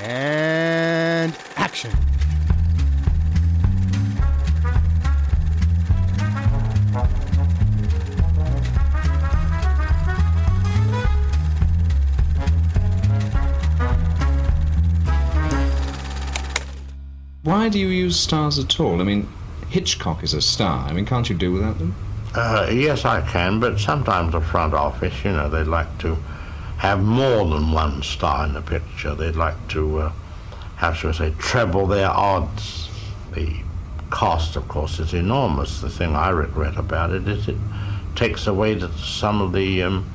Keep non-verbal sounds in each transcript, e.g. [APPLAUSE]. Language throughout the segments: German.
And action. Why do you use stars at all? I mean, Hitchcock is a star. I mean, can't you do without them? Uh, yes, I can, but sometimes the front office, you know, they'd like to have more than one star in the picture. They'd like to, uh, how shall I say, treble their odds. The cost, of course, is enormous. The thing I regret about it is it takes away the, some of the um,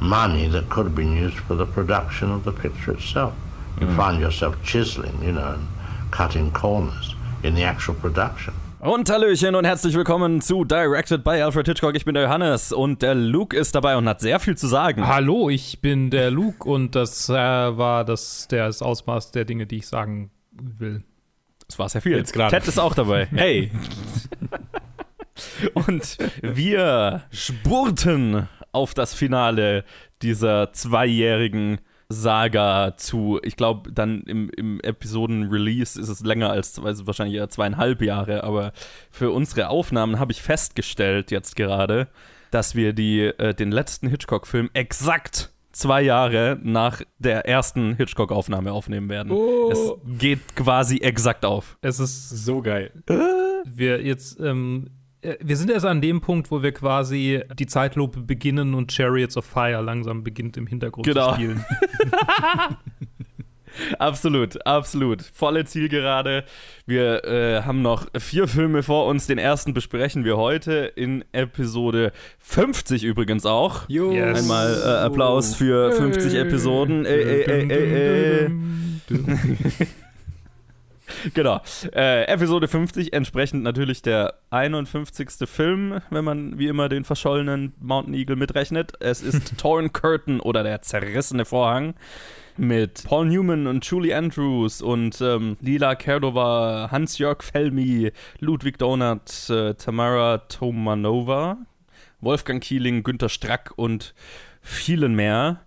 money that could have been used for the production of the picture itself. You find yourself chiseling, you know, and cutting corners in the actual production. Und Hallöchen und herzlich willkommen zu Directed by Alfred Hitchcock. Ich bin der Johannes und der Luke ist dabei und hat sehr viel zu sagen. Hallo, ich bin der Luke und das äh, war das, das Ausmaß der Dinge, die ich sagen will. Das war sehr viel. Jetzt gerade. Ted ist auch dabei. [LAUGHS] Hey. und wir spurten auf das Finale dieser zweijährigen Saga zu. Ich glaube, dann im, im Episoden-Release ist es länger als also wahrscheinlich eher zweieinhalb Jahre, aber für unsere Aufnahmen habe ich festgestellt jetzt gerade, dass wir die, äh, den letzten Hitchcock-Film exakt zwei Jahre nach der ersten Hitchcock-Aufnahme aufnehmen werden. Oh. Es geht quasi exakt auf. Es ist So geil. wir jetzt, ähm, äh, wir sind erst an dem Punkt, wo wir quasi die Zeitlupe beginnen und Chariots of Fire langsam beginnt im Hintergrund Genau. zu spielen. [LAUGHS] Absolut, absolut. Volle Zielgerade. Wir äh, haben noch vier Filme vor uns. Den ersten besprechen wir heute in Episode 50 übrigens auch. Yes. Einmal äh, Applaus für 50 Episoden. Äh, äh, äh, äh, äh. [LAUGHS] [LAUGHS] Genau. Äh, Episode 50, entsprechend natürlich der 51. Film, wenn man wie immer den verschollenen Mountain Eagle mitrechnet. Es ist [LAUGHS] Torn Curtain oder der zerrissene Vorhang mit Paul Newman und Julie Andrews und ähm, Lila Kerdova, Hans-Jörg Felmi, Ludwig Donat, äh, Tamara Tomanova, Wolfgang Kieling, Günter Strack und vielen mehr.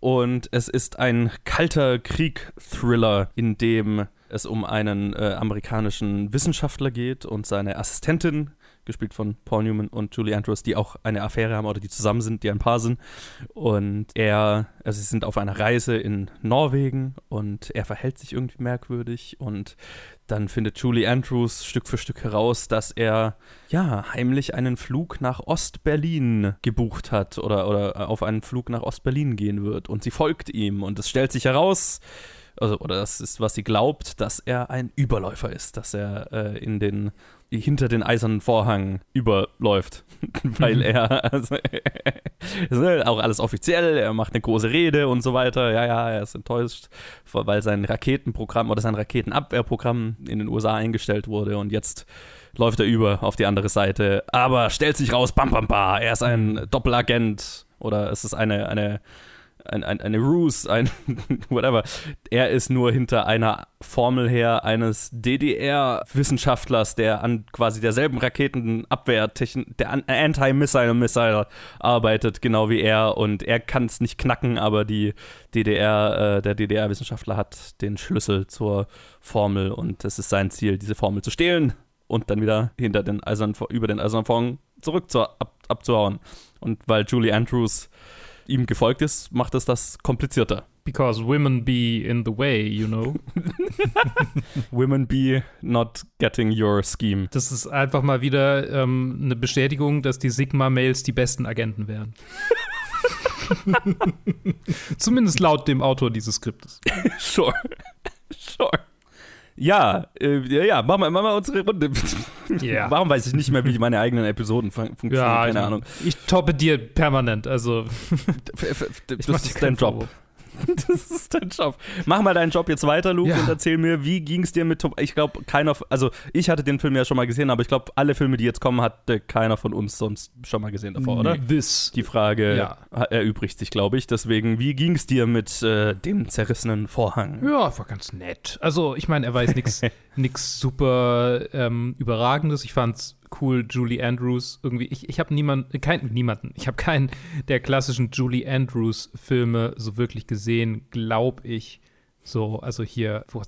Und es ist ein kalter Krieg-Thriller, in dem es um einen äh, amerikanischen Wissenschaftler geht und seine Assistentin, gespielt von Paul Newman und Julie Andrews, die auch eine Affäre haben oder die zusammen sind, die ein Paar sind. Und er, also sie sind auf einer Reise in Norwegen und er verhält sich irgendwie merkwürdig und dann findet Julie Andrews Stück für Stück heraus, dass er ja heimlich einen Flug nach Ostberlin gebucht hat oder, oder auf einen Flug nach Ostberlin gehen wird und sie folgt ihm und es stellt sich heraus, also, oder das ist, was sie glaubt, dass er ein Überläufer ist, dass er äh, in den hinter den eisernen Vorhang überläuft, [LAUGHS] weil er also, [LAUGHS] ist auch alles offiziell, er macht eine große Rede und so weiter. Ja, ja, er ist enttäuscht, weil sein Raketenprogramm oder sein Raketenabwehrprogramm in den USA eingestellt wurde und jetzt läuft er über auf die andere Seite, aber stellt sich raus, bam, bam, bam, er ist ein Doppelagent oder es ist eine, eine ein, ein, eine Ruse, ein [LAUGHS] whatever. Er ist nur hinter einer Formel her eines DDR-Wissenschaftlers, der an quasi derselben Raketenabwehrtechnik, der an Anti-Missile Missile arbeitet, genau wie er. Und er kann es nicht knacken, aber die DDR, äh, der DDR-Wissenschaftler hat den Schlüssel zur Formel und es ist sein Ziel, diese Formel zu stehlen und dann wieder hinter den eisernen, über den eisernen Vorhang zurück zu, ab, abzuhauen. Und weil Julie Andrews ihm gefolgt ist, macht es das komplizierter. Because women be in the way, you know. [LAUGHS] Women be not getting your scheme. Das ist einfach mal wieder ähm, eine Bestätigung, dass die Sigma-Mails die besten Agenten wären. [LAUGHS] Zumindest laut dem Autor dieses Skriptes. Sure. Sure. Ja, äh, ja, ja, machen wir, machen wir unsere Runde. Ja. [LAUGHS] Warum weiß ich nicht mehr, wie meine eigenen Episoden fun funktionieren? Ja, Keine ich, Ahnung. Ich toppe dir permanent, also [LAUGHS] Das mach ist dein Job. [LAUGHS] Das ist dein Job. Mach mal deinen Job jetzt weiter, Luke, Ja. und erzähl mir, wie ging es dir mit Tom? Ich glaube, keiner, also ich hatte den Film ja schon mal gesehen, aber ich glaube, alle Filme, die jetzt kommen, hatte keiner von uns sonst schon mal gesehen davor, oder? This. Die Frage Ja. erübrigt sich, glaube ich. Deswegen, wie ging es dir mit äh, dem zerrissenen Vorhang? Ja, war ganz nett. Also, ich meine, er weiß nichts [LAUGHS] super ähm, Überragendes. Ich fand's cool, Julie Andrews irgendwie. Ich, ich habe niemand, kein, niemanden. Ich habe keinen der klassischen Julie Andrews Filme so wirklich gesehen, glaube ich. So, also hier, wo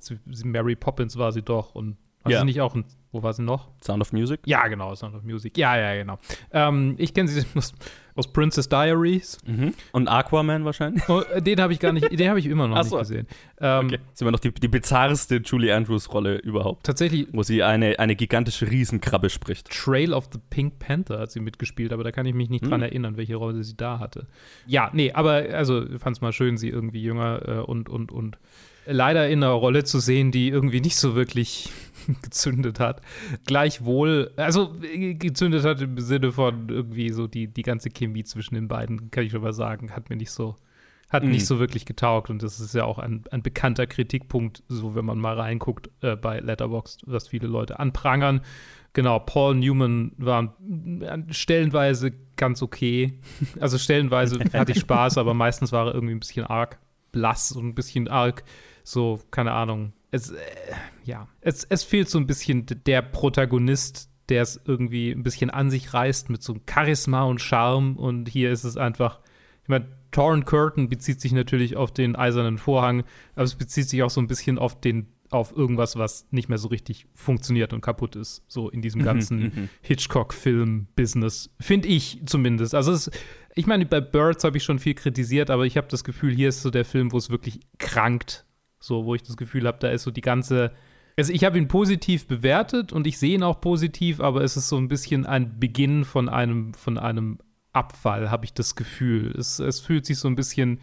Mary Poppins war sie doch und war Ja. sie nicht auch ein, wo war sie noch? Sound of Music? Ja, genau, Sound of Music. Ja, ja, genau. Ähm, ich kenne sie [LAUGHS] aus, aus Princess Diaries. Mhm. Und Aquaman wahrscheinlich? Oh, äh, den habe ich gar nicht, den habe ich immer noch Ach nicht so. gesehen. Ähm, Okay. Das ist immer noch die, die bizarrste Julie Andrews-Rolle überhaupt, Tatsächlich, wo sie eine, eine gigantische Riesenkrabbe spricht. Trail of the Pink Panther hat sie mitgespielt, aber da kann ich mich nicht Hm. dran erinnern, welche Rolle sie da hatte. Ja, nee, aber also fand es mal schön, sie irgendwie jünger äh, und, und, und leider in einer Rolle zu sehen, die irgendwie nicht so wirklich [LAUGHS] gezündet hat. Gleichwohl, also äh, gezündet hat im Sinne von irgendwie so die, die ganze Chemie zwischen den beiden, kann ich schon mal sagen, hat mir nicht so hat Mhm. nicht so wirklich getaugt und das ist ja auch ein, ein bekannter Kritikpunkt, so wenn man mal reinguckt äh, bei Letterboxd, was viele Leute anprangern. Genau, Paul Newman war äh, stellenweise ganz okay. [LAUGHS] Also stellenweise [LAUGHS] hatte ich Spaß, aber meistens war er irgendwie ein bisschen arg blass und ein bisschen arg so, keine Ahnung. Es, äh, ja, es, es fehlt so ein bisschen der Protagonist, der es irgendwie ein bisschen an sich reißt mit so Charisma und Charme. Und hier ist es einfach, ich meine, Torrent Curtain bezieht sich natürlich auf den eisernen Vorhang, aber es bezieht sich auch so ein bisschen auf den auf irgendwas, was nicht mehr so richtig funktioniert und kaputt ist, so in diesem ganzen Hitchcock-Film-Business, finde ich zumindest. Also es, ich meine, bei Birds habe ich schon viel kritisiert, aber ich habe das Gefühl, hier ist so der Film, wo es wirklich krankt, so wo ich das Gefühl habe, da ist so die ganze also ich habe ihn positiv bewertet und ich sehe ihn auch positiv, aber es ist so ein bisschen ein Beginn von einem, von einem Abfall, habe ich das Gefühl. Es, es fühlt sich so ein bisschen.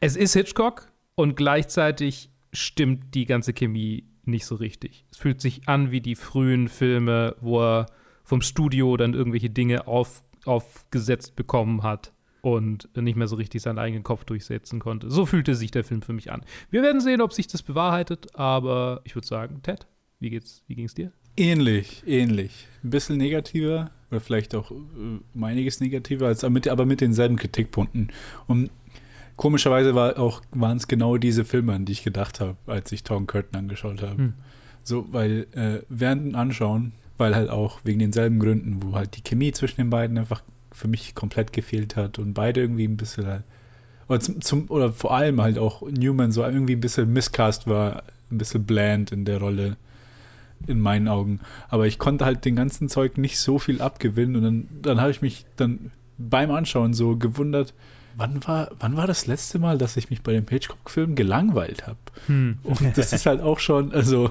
Es ist Hitchcock und gleichzeitig stimmt die ganze Chemie nicht so richtig. Es fühlt sich an wie die frühen Filme, wo er vom Studio dann irgendwelche Dinge auf, aufgesetzt bekommen hat und nicht mehr so richtig seinen eigenen Kopf durchsetzen konnte. So fühlte sich der Film für mich an. Wir werden sehen, ob sich das bewahrheitet, aber ich würde sagen, Ted, wie geht's, wie ging's dir? Ähnlich, ähnlich. Ein bisschen negativer oder vielleicht auch äh, um einiges negativer, als, aber, mit, aber mit denselben Kritikpunkten. Und komischerweise war auch, waren es genau diese Filme, an die ich gedacht habe, als ich Tom Curtin angeschaut habe. Hm. So, weil äh, während dem Anschauen, weil halt auch wegen denselben Gründen, wo halt die Chemie zwischen den beiden einfach für mich komplett gefehlt hat und beide irgendwie ein bisschen halt, oder, zum, zum, oder vor allem halt auch Newman so irgendwie ein bisschen Miscast war, ein bisschen bland in der Rolle in meinen Augen. Aber ich konnte halt den ganzen Zeug nicht so viel abgewinnen und dann, dann habe ich mich dann beim Anschauen so gewundert, wann war, wann war das letzte Mal, dass ich mich bei dem Hitchcock-Film gelangweilt habe? Hm. Und das ist halt auch schon, also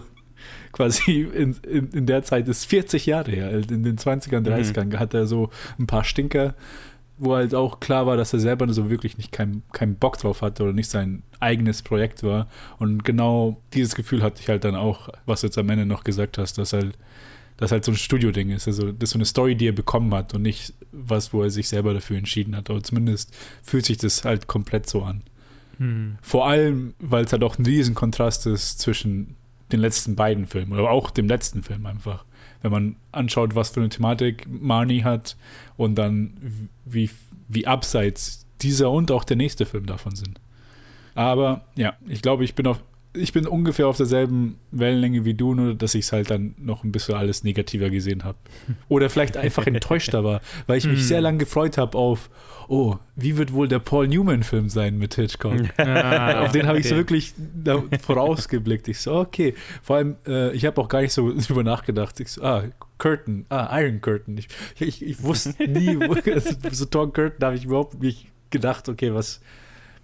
quasi in, in, in der Zeit ist 40 Jahre her. Also In den 20ern, 30ern hat er so ein paar Stinker, wo halt auch klar war, dass er selber so wirklich nicht keinen keinen Bock drauf hatte oder nicht sein eigenes Projekt war. Und genau dieses Gefühl hatte ich halt dann auch, was du jetzt am Ende noch gesagt hast, dass halt das halt so ein Studio-Ding ist. Also das ist so eine Story, die er bekommen hat und nicht was, wo er sich selber dafür entschieden hat. Aber zumindest fühlt sich das halt komplett so an. Hm. Vor allem, weil es halt auch ein riesen Kontrast ist zwischen den letzten beiden Filmen oder auch dem letzten Film einfach. Wenn man anschaut, was für eine Thematik Marnie hat und dann wie, wie abseits dieser und auch der nächste Film davon sind. Aber ja, ich glaube, ich bin auf ich bin ungefähr auf derselben Wellenlänge wie du, nur dass ich es halt dann noch ein bisschen alles negativer gesehen habe. [LAUGHS] Oder vielleicht einfach enttäuschter war, weil ich mich Hm. sehr lange gefreut habe auf, oh, wie wird wohl der Paul Newman-Film sein mit Hitchcock? [LAUGHS] Ah, Auf den habe ich so wirklich da vorausgeblickt. Ich so, okay. Vor allem, äh, ich habe auch gar nicht so [LAUGHS] drüber nachgedacht. Ich so, ah, Curtain, ah, Iron Curtain. Ich, ich, ich wusste nie, also, so Tom Curtain habe ich überhaupt nicht gedacht, okay, was,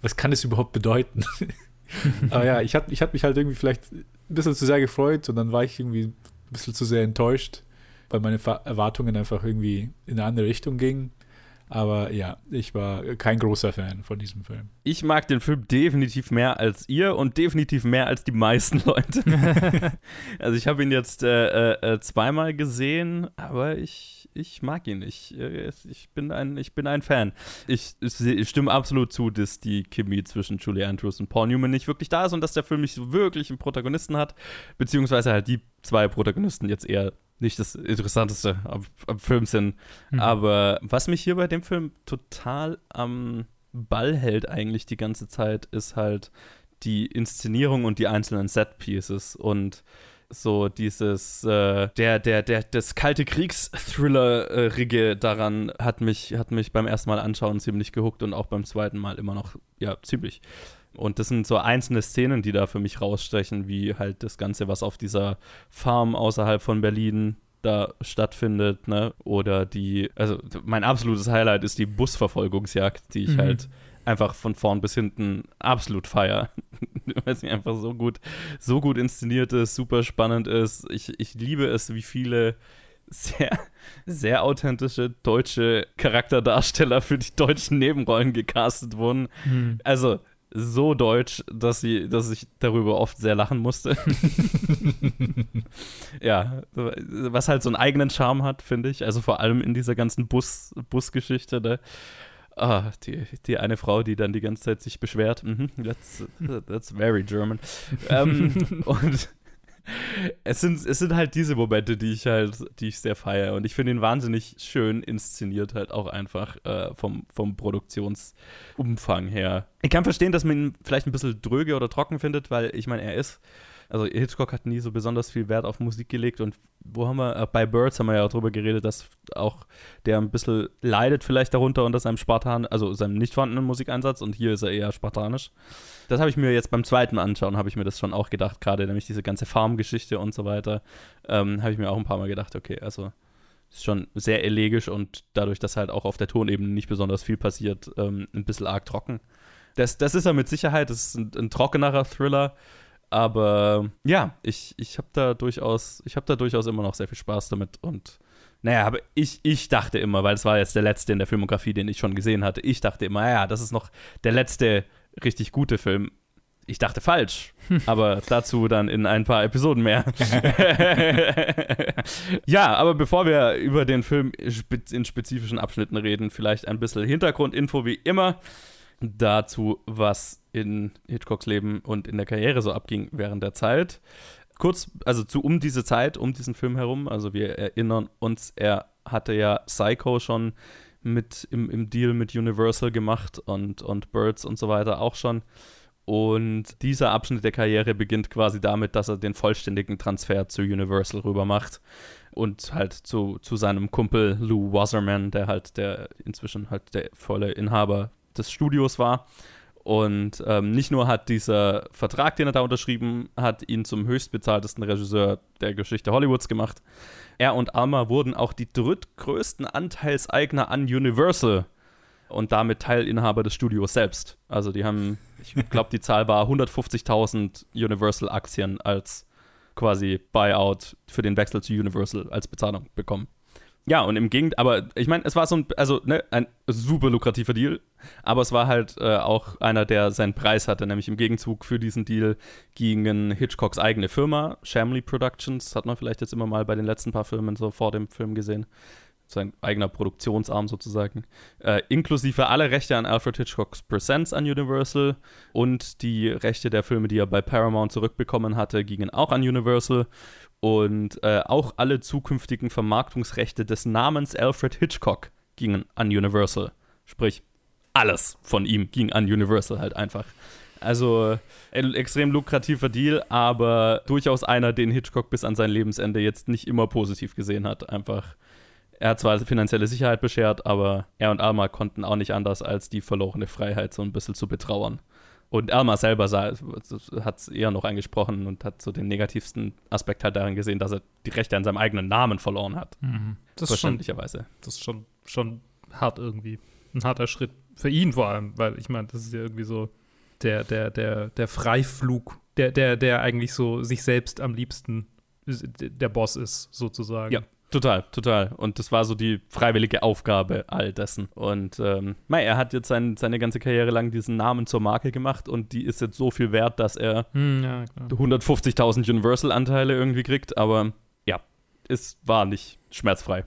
was kann es überhaupt bedeuten? [LAUGHS] Aber ja, ich hatte ich hab mich halt irgendwie vielleicht ein bisschen zu sehr gefreut und dann war ich irgendwie ein bisschen zu sehr enttäuscht, weil meine Erwartungen einfach irgendwie in eine andere Richtung gingen. Aber ja, ich war kein großer Fan von diesem Film. Ich mag den Film definitiv mehr als ihr und definitiv mehr als die meisten [LAUGHS] Leute. [LAUGHS] also ich habe ihn jetzt äh, äh, zweimal gesehen, aber ich, ich mag ihn. Ich, äh, ich, bin ein, ich bin ein Fan. Ich, ich stimme absolut zu, dass die Chemie zwischen Julie Andrews und Paul Newman nicht wirklich da ist und dass der Film nicht so wirklich einen Protagonisten hat, beziehungsweise halt die zwei Protagonisten jetzt eher nicht das Interessanteste am, am Film sind. Mhm. Aber was mich hier bei dem Film total am Ball hält eigentlich die ganze Zeit, ist halt die Inszenierung und die einzelnen Set-Pieces und so dieses, äh, der, der, der, das kalte Kriegsthriller-Rige daran hat mich, hat mich beim ersten Mal anschauen ziemlich gehuckt und auch beim zweiten Mal immer noch, ja, ziemlich. Und das sind so einzelne Szenen, die da für mich rausstechen, wie halt das Ganze, was auf dieser Farm außerhalb von Berlin da stattfindet, ne? Oder die, also mein absolutes Highlight ist die Busverfolgungsjagd, die ich Mhm. halt einfach von vorn bis hinten absolut feier. [LAUGHS] Weil sie einfach so gut, so gut inszeniert ist, super spannend ist. Ich, ich liebe es, wie viele sehr, sehr authentische deutsche Charakterdarsteller für die deutschen Nebenrollen gecastet wurden. Hm. Also so deutsch, dass sie, dass ich darüber oft sehr lachen musste. [LAUGHS] ja, was halt so einen eigenen Charme hat, finde ich. Also vor allem in dieser ganzen Bus, Busgeschichte. Ne? Ah, die, die eine Frau, die dann die ganze Zeit sich beschwert. Mhm, that's, that's very German. ähm, [LAUGHS] und es sind, es sind halt diese Momente, die ich halt, die ich sehr feiere. Und ich finde ihn wahnsinnig schön inszeniert, halt auch einfach äh, vom, vom Produktionsumfang her. Ich kann verstehen, dass man ihn vielleicht ein bisschen dröge oder trocken findet, weil ich meine, er ist. Also Hitchcock hat nie so besonders viel Wert auf Musik gelegt und wo haben wir, äh, bei Birds haben wir ja auch drüber geredet, dass auch der ein bisschen leidet vielleicht darunter unter seinem Spartan, also seinem nicht vorhandenen Musikeinsatz und hier ist er eher spartanisch. Das habe ich mir jetzt beim zweiten Anschauen, habe ich mir das schon auch gedacht, gerade nämlich diese ganze Farmgeschichte und so weiter, ähm, habe ich mir auch ein paar Mal gedacht, okay, also ist schon sehr elegisch und dadurch, dass halt auch auf der Tonebene nicht besonders viel passiert, ähm, ein bisschen arg trocken. Das, das ist er mit Sicherheit, das ist ein, ein trockenerer Thriller, aber ja, ich, ich habe da durchaus, ich habe da durchaus immer noch sehr viel Spaß damit und naja, aber ich, ich dachte immer, weil es war jetzt der letzte in der Filmografie, den ich schon gesehen hatte, ich dachte immer, ja, das ist noch der letzte richtig gute Film. Ich dachte falsch, [LAUGHS] aber dazu dann in ein paar Episoden mehr. [LAUGHS] ja, aber bevor wir über den Film in spezifischen Abschnitten reden, vielleicht ein bisschen Hintergrundinfo wie immer dazu, was in Hitchcocks Leben und in der Karriere so abging während der Zeit. Kurz, also zu um diese Zeit, um diesen Film herum, also wir erinnern uns, er hatte ja Psycho schon mit im, im Deal mit Universal gemacht und, und Birds und so weiter auch schon. Und dieser Abschnitt der Karriere beginnt quasi damit, dass er den vollständigen Transfer zu Universal rüber macht und halt zu, zu seinem Kumpel Lou Wasserman, der halt der inzwischen halt der volle Inhaber des Studios war. Und ähm, nicht nur hat dieser Vertrag, den er da unterschrieben hat, ihn zum höchstbezahltesten Regisseur der Geschichte Hollywoods gemacht. Er und Alma wurden auch die drittgrößten Anteilseigner an Universal und damit Teilinhaber des Studios selbst. Also die haben, ich glaube, die Zahl war 150.000 Universal-Aktien als quasi Buyout für den Wechsel zu Universal als Bezahlung bekommen. Ja, und im Gegenteil, aber ich meine, es war so ein, also ne, ein super lukrativer Deal, aber es war halt äh, auch einer, der seinen Preis hatte, nämlich im Gegenzug für diesen Deal gingen Hitchcocks eigene Firma, Shamley Productions, hat man vielleicht jetzt immer mal bei den letzten paar Filmen so vor dem Film gesehen, sein eigener Produktionsarm sozusagen, äh, inklusive alle Rechte an Alfred Hitchcocks Presents an Universal und die Rechte der Filme, die er bei Paramount zurückbekommen hatte, gingen auch an Universal und äh, auch alle zukünftigen Vermarktungsrechte des Namens Alfred Hitchcock gingen an Universal. Sprich, alles von ihm ging an Universal halt einfach. Also ein extrem lukrativer Deal, aber durchaus einer, den Hitchcock bis an sein Lebensende jetzt nicht immer positiv gesehen hat. Einfach, er hat zwar finanzielle Sicherheit beschert, aber er und Alma konnten auch nicht anders, als die verlorene Freiheit so ein bisschen zu betrauern. Und Alma selber hat es eher noch angesprochen und hat so den negativsten Aspekt halt darin gesehen, dass er die Rechte an seinem eigenen Namen verloren hat. Mhm. Das, ist schon, Verständlicherweise. das ist schon, schon hart irgendwie. Ein harter Schritt. Für ihn vor allem, weil ich meine, das ist ja irgendwie so der, der, der, der Freiflug, der, der, der eigentlich so sich selbst am liebsten der Boss ist, sozusagen. Ja. Total, total. Und das war so die freiwillige Aufgabe all dessen. Und ähm, mei, er hat jetzt sein, seine ganze Karriere lang diesen Namen zur Marke gemacht und die ist jetzt so viel wert, dass er Hm, ja, klar. 150.000 Universal-Anteile irgendwie kriegt. Aber es war nicht schmerzfrei.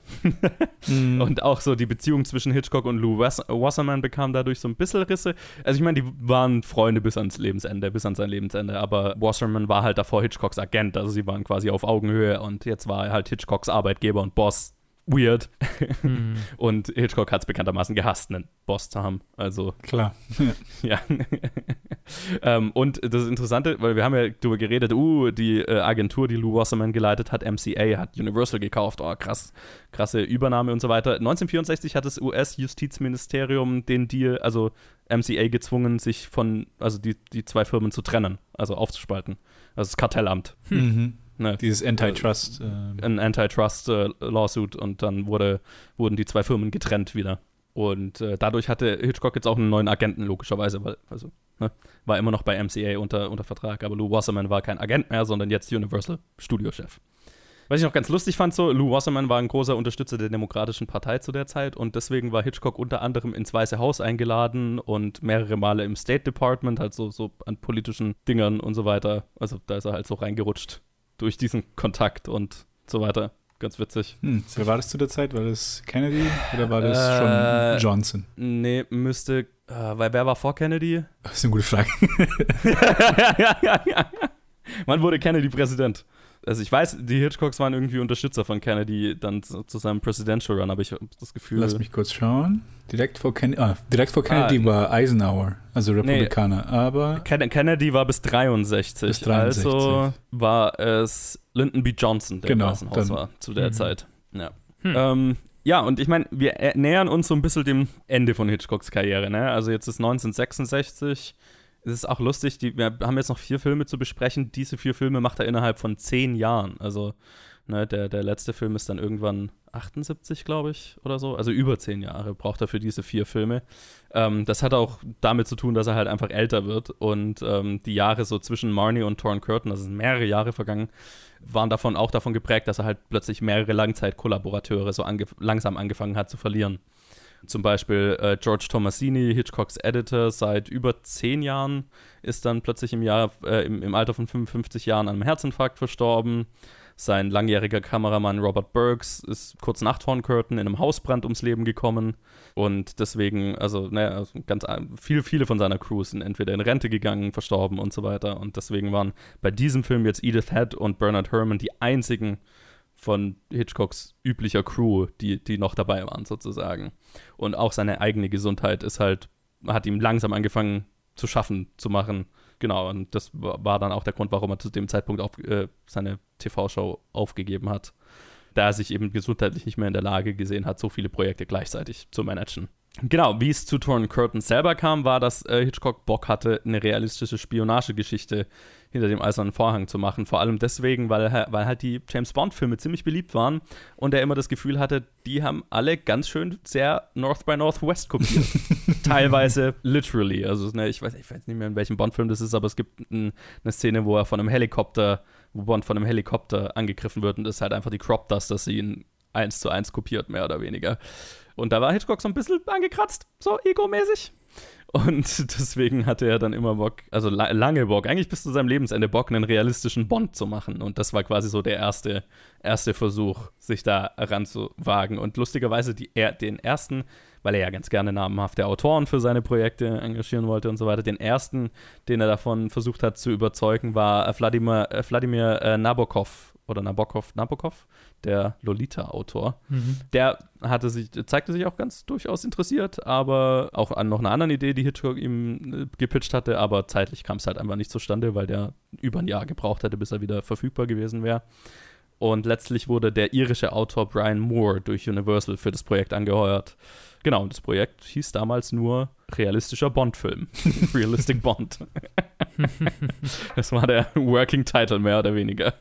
Mhm. [LAUGHS] Und auch so die Beziehung zwischen Hitchcock und Lou Was Wasserman bekam dadurch so ein bisschen Risse. Also ich meine, die waren Freunde bis ans Lebensende, bis an sein Lebensende, aber Wasserman war halt davor Hitchcocks Agent, also sie waren quasi auf Augenhöhe und jetzt war er halt Hitchcocks Arbeitgeber und Boss weird. Hm. [LAUGHS] Und Hitchcock hat es bekanntermaßen gehasst, einen Boss zu haben. Also, Klar. [LAUGHS] ja. ähm, und das Interessante, weil wir haben ja darüber geredet, uh, die äh, Agentur, die Lou Wasserman geleitet hat, MCA, hat Universal gekauft. Oh, krass, krasse Übernahme und so weiter. 1964 hat das US-Justizministerium den Deal, also MCA gezwungen, sich von, also die, die zwei Firmen zu trennen, also aufzuspalten. Also das Kartellamt. Mhm. Ne? Dieses Antitrust. Äh, ein Antitrust-Lawsuit und dann wurde, wurden die zwei Firmen getrennt wieder. Und äh, dadurch hatte Hitchcock jetzt auch einen neuen Agenten, logischerweise, weil, also, ne, war immer noch bei MCA unter, unter Vertrag, aber Lou Wasserman war kein Agent mehr, sondern jetzt Universal Studiochef. Was ich noch ganz lustig fand, so, Lou Wasserman war ein großer Unterstützer der Demokratischen Partei zu der Zeit und deswegen war Hitchcock unter anderem ins Weiße Haus eingeladen und mehrere Male im State Department, halt so, so an politischen Dingern und so weiter. Also da ist er halt so reingerutscht durch diesen Kontakt und so weiter. Ganz witzig. hm, wer war das zu der Zeit? War das Kennedy oder war das Äh, schon Johnson? Nee, müsste, äh, weil wer war vor Kennedy? Das ist eine gute Frage. [LAUGHS] [LAUGHS] Wann wurde Kennedy Präsident? Also ich weiß, die Hitchcocks waren irgendwie Unterstützer von Kennedy dann zu, zu seinem Presidential Run, aber ich habe das Gefühl. Lass mich kurz schauen. Direkt vor, Ken ah, direkt vor Kennedy Ah, war Eisenhower, also Republikaner. Aber Ken Kennedy war bis 63. Bis 63. Also war es Lyndon B. Johnson, der Genau, im Weißen Haus war zu der Mhm. Zeit. Ja. Hm. Ähm, ja, und ich meine, wir äh, nähern uns so ein bisschen dem Ende von Hitchcocks Karriere. Ne? Also jetzt ist 1966. Es ist auch lustig, die, wir haben jetzt noch vier Filme zu besprechen. Diese vier Filme macht er innerhalb von zehn Jahren. Also ne, der, der letzte Film ist dann irgendwann 78, glaube ich, oder so. Also über zehn Jahre braucht er für diese vier Filme. Ähm, das hat auch damit zu tun, dass er halt einfach älter wird. Und ähm, die Jahre so zwischen Marnie und Torn Curtin, es sind mehrere Jahre vergangen, waren davon auch davon geprägt, dass er halt plötzlich mehrere Langzeitkollaborateure so ange langsam angefangen hat zu verlieren. Zum Beispiel äh, George Tomasini, Hitchcocks Editor, seit über zehn Jahren, ist dann plötzlich im, Jahr, äh, im, im Alter von 55 Jahren an einem Herzinfarkt verstorben. Sein langjähriger Kameramann Robert Burks ist kurz nach Torn Curtain in einem Hausbrand ums Leben gekommen. Und deswegen, also, naja, also ganz äh, viel, viele von seiner Crew sind entweder in Rente gegangen, verstorben und so weiter. Und deswegen waren bei diesem Film jetzt Edith Head und Bernard Herrmann die einzigen von Hitchcocks üblicher Crew, die, die noch dabei waren, sozusagen. Und auch seine eigene Gesundheit ist halt, hat ihm langsam angefangen zu schaffen, zu machen. Genau, und das wa- war dann auch der Grund, warum er zu dem Zeitpunkt auf, äh, seine TV-Show aufgegeben hat. Da er sich eben gesundheitlich nicht mehr in der Lage gesehen hat, so viele Projekte gleichzeitig zu managen. Genau, wie es zu Torn Curtain selber kam, war, dass äh, Hitchcock Bock hatte, eine realistische Spionagegeschichte hinter dem eisernen Vorhang zu machen. Vor allem deswegen, weil, weil halt die James Bond-Filme ziemlich beliebt waren und er immer das Gefühl hatte, die haben alle ganz schön sehr North by Northwest kopiert. [LAUGHS] Teilweise literally. Also, ne, ich, weiß, ich weiß nicht mehr, in welchem Bond-Film das ist, aber es gibt ein, eine Szene, wo er von einem Helikopter, wo Bond von einem Helikopter angegriffen wird und das ist halt einfach die Crop Dust, dass sie ihn eins zu eins kopiert, mehr oder weniger. Und da war Hitchcock so ein bisschen angekratzt, so egomäßig. Und [LAUGHS] deswegen hatte er dann immer Bock, also la lange Bock, eigentlich bis zu seinem Lebensende Bock, einen realistischen Bond zu machen. Und das war quasi so der erste, erste Versuch, sich da ranzuwagen. Und lustigerweise die, er, den ersten, weil er ja ganz gerne namhafte Autoren für seine Projekte engagieren wollte und so weiter, den ersten, den er davon versucht hat zu überzeugen, war äh, Wladimir, äh, Wladimir äh, Nabokov oder Nabokov, Nabokov, der Lolita-Autor. Mhm. Der hatte sich, zeigte sich auch ganz durchaus interessiert, aber auch an noch einer anderen Idee, die Hitchcock ihm äh, gepitcht hatte, aber zeitlich kam es halt einfach nicht zustande, weil der über ein Jahr gebraucht hätte, bis er wieder verfügbar gewesen wäre. Und letztlich wurde der irische Autor Brian Moore durch Universal für das Projekt angeheuert. Genau, und das Projekt hieß damals nur realistischer Bond-Film. [LAUGHS] Realistic Bond. [LAUGHS] das war der Working Title, mehr oder weniger.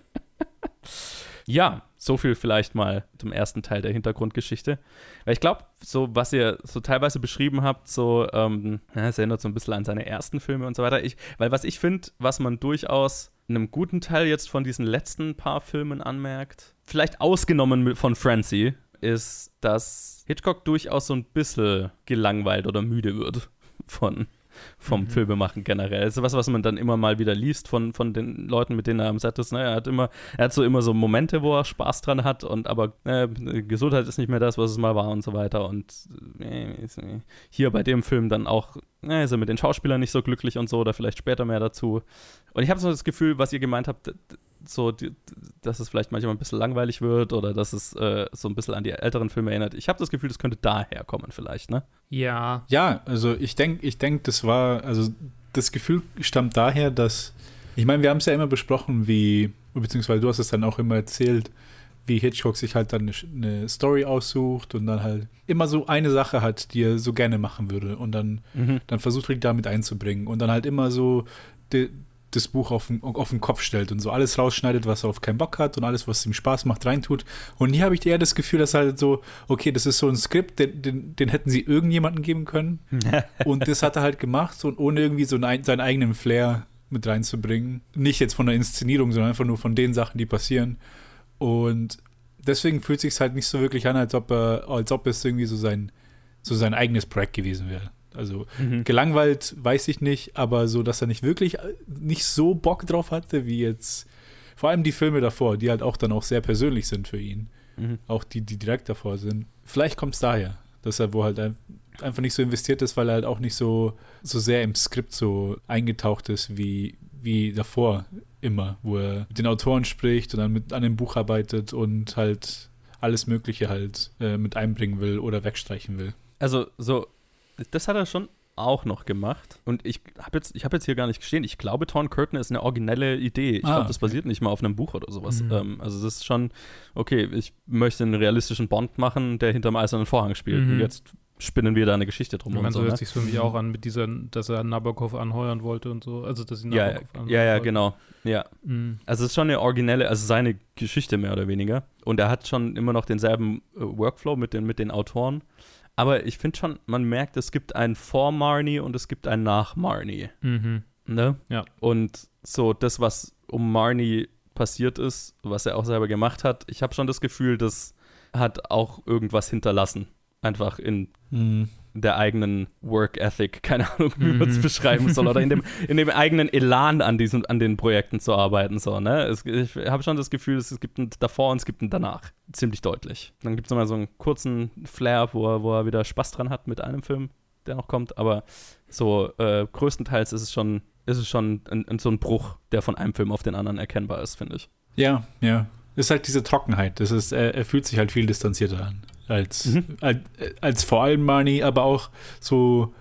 Ja, so viel vielleicht mal zum ersten Teil der Hintergrundgeschichte. Weil ich glaube, so was ihr so teilweise beschrieben habt, so, ähm, es erinnert so ein bisschen an seine ersten Filme und so weiter. Ich, weil was ich finde, was man durchaus einem guten Teil jetzt von diesen letzten paar Filmen anmerkt, vielleicht ausgenommen von Francie, ist, dass Hitchcock durchaus so ein bisschen gelangweilt oder müde wird von vom Filmemachen generell. Das ist was, was man dann immer mal wieder liest von, von den Leuten, mit denen er am Set ist. Ne? Er hat immer, er hat so immer so Momente, wo er Spaß dran hat und aber äh, Gesundheit ist nicht mehr das, was es mal war und so weiter. Und äh, äh, hier bei dem Film dann auch, äh, ist er mit den Schauspielern nicht so glücklich und so, oder vielleicht später mehr dazu. Und ich habe so das Gefühl, was ihr gemeint habt, so, die, dass es vielleicht manchmal ein bisschen langweilig wird oder dass es äh, so ein bisschen an die älteren Filme erinnert. Ich habe das Gefühl, das könnte daher kommen vielleicht, ne? Ja. Ja, also ich denke, ich denk, das war, also das Gefühl stammt daher, dass, ich meine, wir haben es ja immer besprochen, wie, beziehungsweise du hast es dann auch immer erzählt, wie Hitchcock sich halt dann eine, eine Story aussucht und dann halt immer so eine Sache hat, die er so gerne machen würde und dann, Mhm. dann versucht er die damit einzubringen und dann halt immer so die, das Buch auf den, auf den Kopf stellt und so alles rausschneidet, was er auf keinen Bock hat und alles, was ihm Spaß macht, reintut. Und hier habe ich eher das Gefühl, dass halt so, okay, das ist so ein Skript, den, den, den hätten sie irgendjemandem geben können. [LAUGHS] und das hat er halt gemacht und ohne irgendwie so einen, seinen eigenen Flair mit reinzubringen. Nicht jetzt von der Inszenierung, sondern einfach nur von den Sachen, die passieren. Und deswegen fühlt sich halt nicht so wirklich an, als ob er, als ob es irgendwie so sein, so sein eigenes Projekt gewesen wäre. Also Mhm. gelangweilt weiß ich nicht, aber so, dass er nicht wirklich äh, nicht so Bock drauf hatte, wie jetzt vor allem die Filme davor, die halt auch dann auch sehr persönlich sind für ihn. Mhm. Auch die, die direkt davor sind. Vielleicht kommt es daher, dass er wo halt ein, einfach nicht so investiert ist, weil er halt auch nicht so, so sehr im Skript so eingetaucht ist wie, wie davor immer, wo er mit den Autoren spricht und dann mit an dem Buch arbeitet und halt alles Mögliche halt äh, mit einbringen will oder wegstreichen will. Also, so, das hat er schon auch noch gemacht. Und ich habe jetzt, ich hab jetzt hier gar nicht gestehen. Ich glaube, Torn Curtain ist eine originelle Idee. Ich Ah, glaube, das okay. basiert nicht mal auf einem Buch oder sowas. Mhm. Ähm, also, das ist schon, okay, ich möchte einen realistischen Bond machen, der hinterm eisernen Vorhang spielt. Mhm. Und jetzt spinnen wir da eine Geschichte drum Ich meine, so so. hört Ne? sich für mich auch an, mit dieser, dass er Nabokov anheuern wollte und so. Also, dass sie Ja, ja, Nabokov anheuern ja, ja, genau. Ja. Mhm. Also es ist schon eine originelle, also seine Geschichte mehr oder weniger. Und er hat schon immer noch denselben äh, Workflow mit den, mit den Autoren. Aber ich finde schon, man merkt, es gibt einen vor Marnie und es gibt einen nach Marnie. Mhm. Ne? Ja. Und so das, was um Marnie passiert ist, was er auch selber gemacht hat, ich habe schon das Gefühl, das hat auch irgendwas hinterlassen. Einfach in Mhm. Der eigenen Work Ethic, keine Ahnung, wie man es Mhm. beschreiben soll, oder in dem, [LAUGHS] in dem eigenen Elan an diesen, an den Projekten zu arbeiten, so, ne? Es, ich habe schon das Gefühl, es gibt ein davor und es gibt ein danach. Ziemlich deutlich. Dann gibt es nochmal so einen kurzen Flair, wo er, wo er wieder Spaß dran hat mit einem Film, der noch kommt, aber so äh, größtenteils ist es schon, ist es schon ein, ein, so ein Bruch, der von einem Film auf den anderen erkennbar ist, finde ich. Ja, ja. Es ist halt diese Trockenheit. Das ist, er, er fühlt sich halt viel distanzierter an. Als, Mhm. als, als vor allem Marnie, aber auch so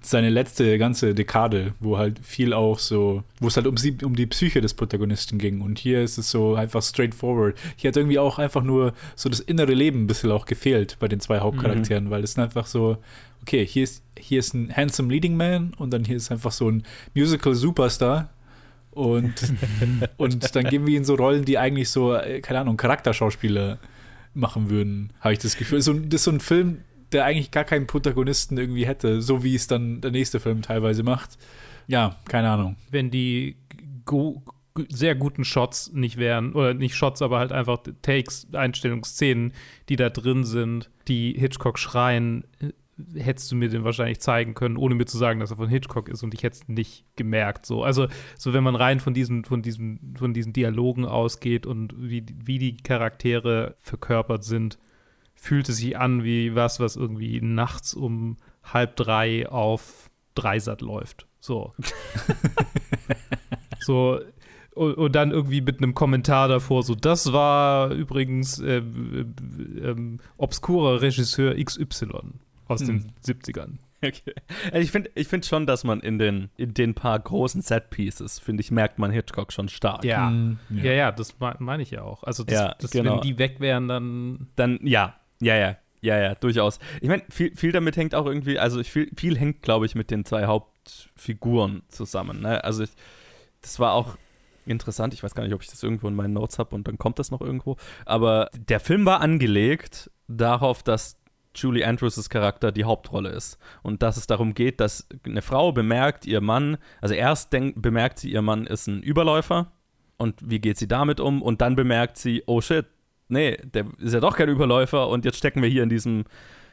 seine letzte ganze Dekade, wo halt viel auch so, wo es halt um, sie, um die Psyche des Protagonisten ging. Und hier ist es so einfach straightforward. Hier hat irgendwie auch einfach nur so das innere Leben ein bisschen auch gefehlt bei den zwei Hauptcharakteren, weil es einfach so, okay, hier ist, hier ist ein handsome Leading Man und dann hier ist einfach so ein Musical Superstar. Und, [LAUGHS] und dann geben wir ihnen so Rollen, die eigentlich so, äh, keine Ahnung, Charakterschauspieler machen würden, habe ich das Gefühl. So, das ist so ein Film, der eigentlich gar keinen Protagonisten irgendwie hätte, so wie es dann der nächste Film teilweise macht. Ja, keine Ahnung. Wenn die go sehr guten Shots nicht wären, oder nicht Shots, aber halt einfach Takes, Einstellungsszenen, die da drin sind, die Hitchcock schreien, hättest du mir den wahrscheinlich zeigen können, ohne mir zu sagen, dass er von Hitchcock ist und ich hätte es nicht gemerkt. So. Also, so wenn man rein von diesen, von diesen, von diesen Dialogen ausgeht und wie, wie die Charaktere verkörpert sind, fühlt es sich an wie was, was irgendwie nachts um halb drei auf Dreisat läuft. So. [LAUGHS] so. Und, dann irgendwie mit einem Kommentar davor, so, das war übrigens äh, äh, ähm, obskurer Regisseur XY aus den Hm. 70ern. Okay. Also ich finde ich find schon, dass man in den, in den paar großen Set-Pieces, finde ich, merkt man Hitchcock schon stark. Ja. Hm, Ja, ja, das me- meine ich ja auch. Also, das, Ja, das, genau. wenn die weg wären, dann. Dann, ja, ja, ja, ja, ja, durchaus. Ich meine, viel, viel damit hängt auch irgendwie, also viel, viel hängt, glaube ich, mit den zwei Hauptfiguren zusammen. Ne? Also ich, das war auch interessant. Ich weiß gar nicht, ob ich das irgendwo in meinen Notes habe und dann kommt das noch irgendwo. Aber der Film war angelegt darauf, dass Julie Andrews' Charakter die Hauptrolle ist. Und dass es darum geht, dass eine Frau bemerkt, ihr Mann, also erst denk, bemerkt sie, ihr Mann ist ein Überläufer. Und wie geht sie damit um? Und dann bemerkt sie, oh shit, nee, der ist ja doch kein Überläufer und jetzt stecken wir hier in diesem,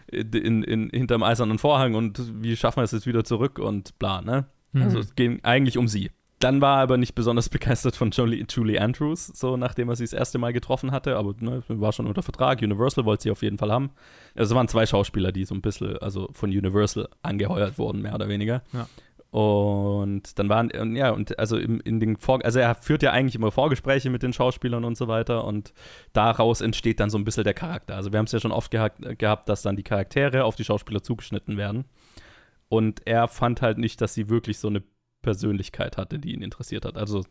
in, in, hinterm eisernen Vorhang und wie schaffen wir es jetzt wieder zurück und bla, ne? Also Mhm. es ging eigentlich um sie. Dann war er aber nicht besonders [LAUGHS] begeistert von Julie, Julie Andrews, so nachdem er sie das erste Mal getroffen hatte, aber ne, war schon unter Vertrag. Universal wollte sie auf jeden Fall haben. Also es waren zwei Schauspieler, die so ein bisschen, also von Universal angeheuert wurden, mehr oder weniger. Ja. Und dann waren, ja, und also in, in den Vor also er führt ja eigentlich immer Vorgespräche mit den Schauspielern und so weiter und daraus entsteht dann so ein bisschen der Charakter. Also wir haben es ja schon oft gehabt, gehabt, dass dann die Charaktere auf die Schauspieler zugeschnitten werden. Und er fand halt nicht, dass sie wirklich so eine Persönlichkeit hatte, die ihn interessiert hat. Also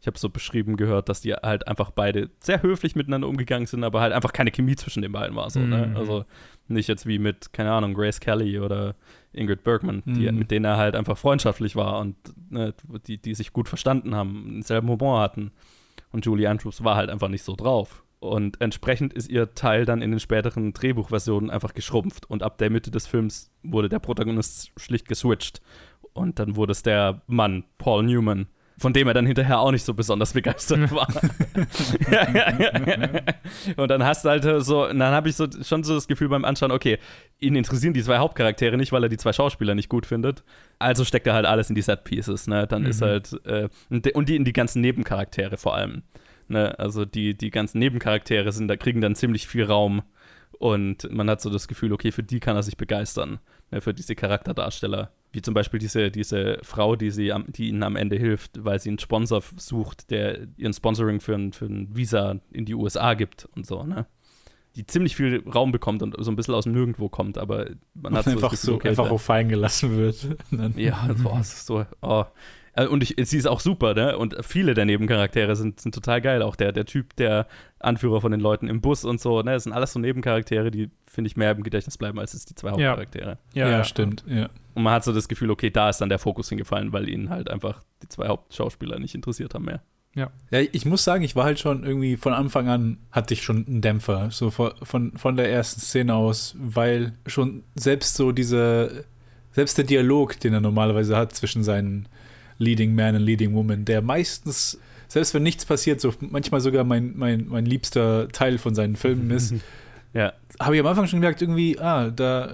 ich habe so beschrieben gehört, dass die halt einfach beide sehr höflich miteinander umgegangen sind, aber halt einfach keine Chemie zwischen den beiden war. So, ne? Mhm. Also nicht jetzt wie mit, keine Ahnung, Grace Kelly oder Ingrid Bergman, die, Mhm. mit denen er halt einfach freundschaftlich war und ne, die, die sich gut verstanden haben, denselben Humor hatten. Und Julie Andrews war halt einfach nicht so drauf. Und entsprechend ist ihr Teil dann in den späteren Drehbuchversionen einfach geschrumpft. Und ab der Mitte des Films wurde der Protagonist schlicht geswitcht. Und dann wurde es der Mann, Paul Newman, von dem er dann hinterher auch nicht so besonders begeistert [LAUGHS] war. [LAUGHS] und dann hast du halt so, dann habe ich so schon so das Gefühl beim Anschauen, okay, ihn interessieren die zwei Hauptcharaktere nicht, weil er die zwei Schauspieler nicht gut findet. Also steckt er halt alles in die Set Pieces, ne? Dann ist halt äh, und die- und die in die ganzen Nebencharaktere vor allem. Ne? Also die, die ganzen Nebencharaktere sind, da kriegen dann ziemlich viel Raum und man hat so das Gefühl, okay, für die kann er sich begeistern, ne? für diese Charakterdarsteller. Wie zum Beispiel diese, diese Frau, die, sie am, die ihnen am Ende hilft, weil sie einen Sponsor sucht, der ihren Sponsoring für ein, für ein Visa in die USA gibt und so, ne? Die ziemlich viel Raum bekommt und so ein bisschen aus dem Nirgendwo kommt, aber man hat so einfach das Gefühl, so okay, einfach da- auch fallen gelassen wird. [LAUGHS] Ja, ist so. Oh. Äh, Und ich, sie ist auch super, ne? Und viele der Nebencharaktere sind, sind total geil. Auch der, der Typ, der Anführer von den Leuten im Bus und so, ne? Das sind alles so Nebencharaktere, die, finde ich, mehr im Gedächtnis bleiben als jetzt die zwei Ja. Hauptcharaktere. ja, stimmt. Ja. Und man hat so das Gefühl, okay, da ist dann der Fokus hingefallen, weil ihnen halt einfach die zwei Hauptschauspieler nicht interessiert haben mehr. Ja, ich muss sagen, ich war halt schon irgendwie von Anfang an hatte ich schon einen Dämpfer, so von, von, von der ersten Szene aus, weil schon selbst so diese, selbst der Dialog, den er normalerweise hat zwischen seinen Leading Man und Leading Woman, der meistens, selbst wenn nichts passiert, so manchmal sogar mein, mein, mein liebster Teil von seinen Filmen ist, [LAUGHS] Ja, habe ich am Anfang schon gemerkt, irgendwie, ah, da,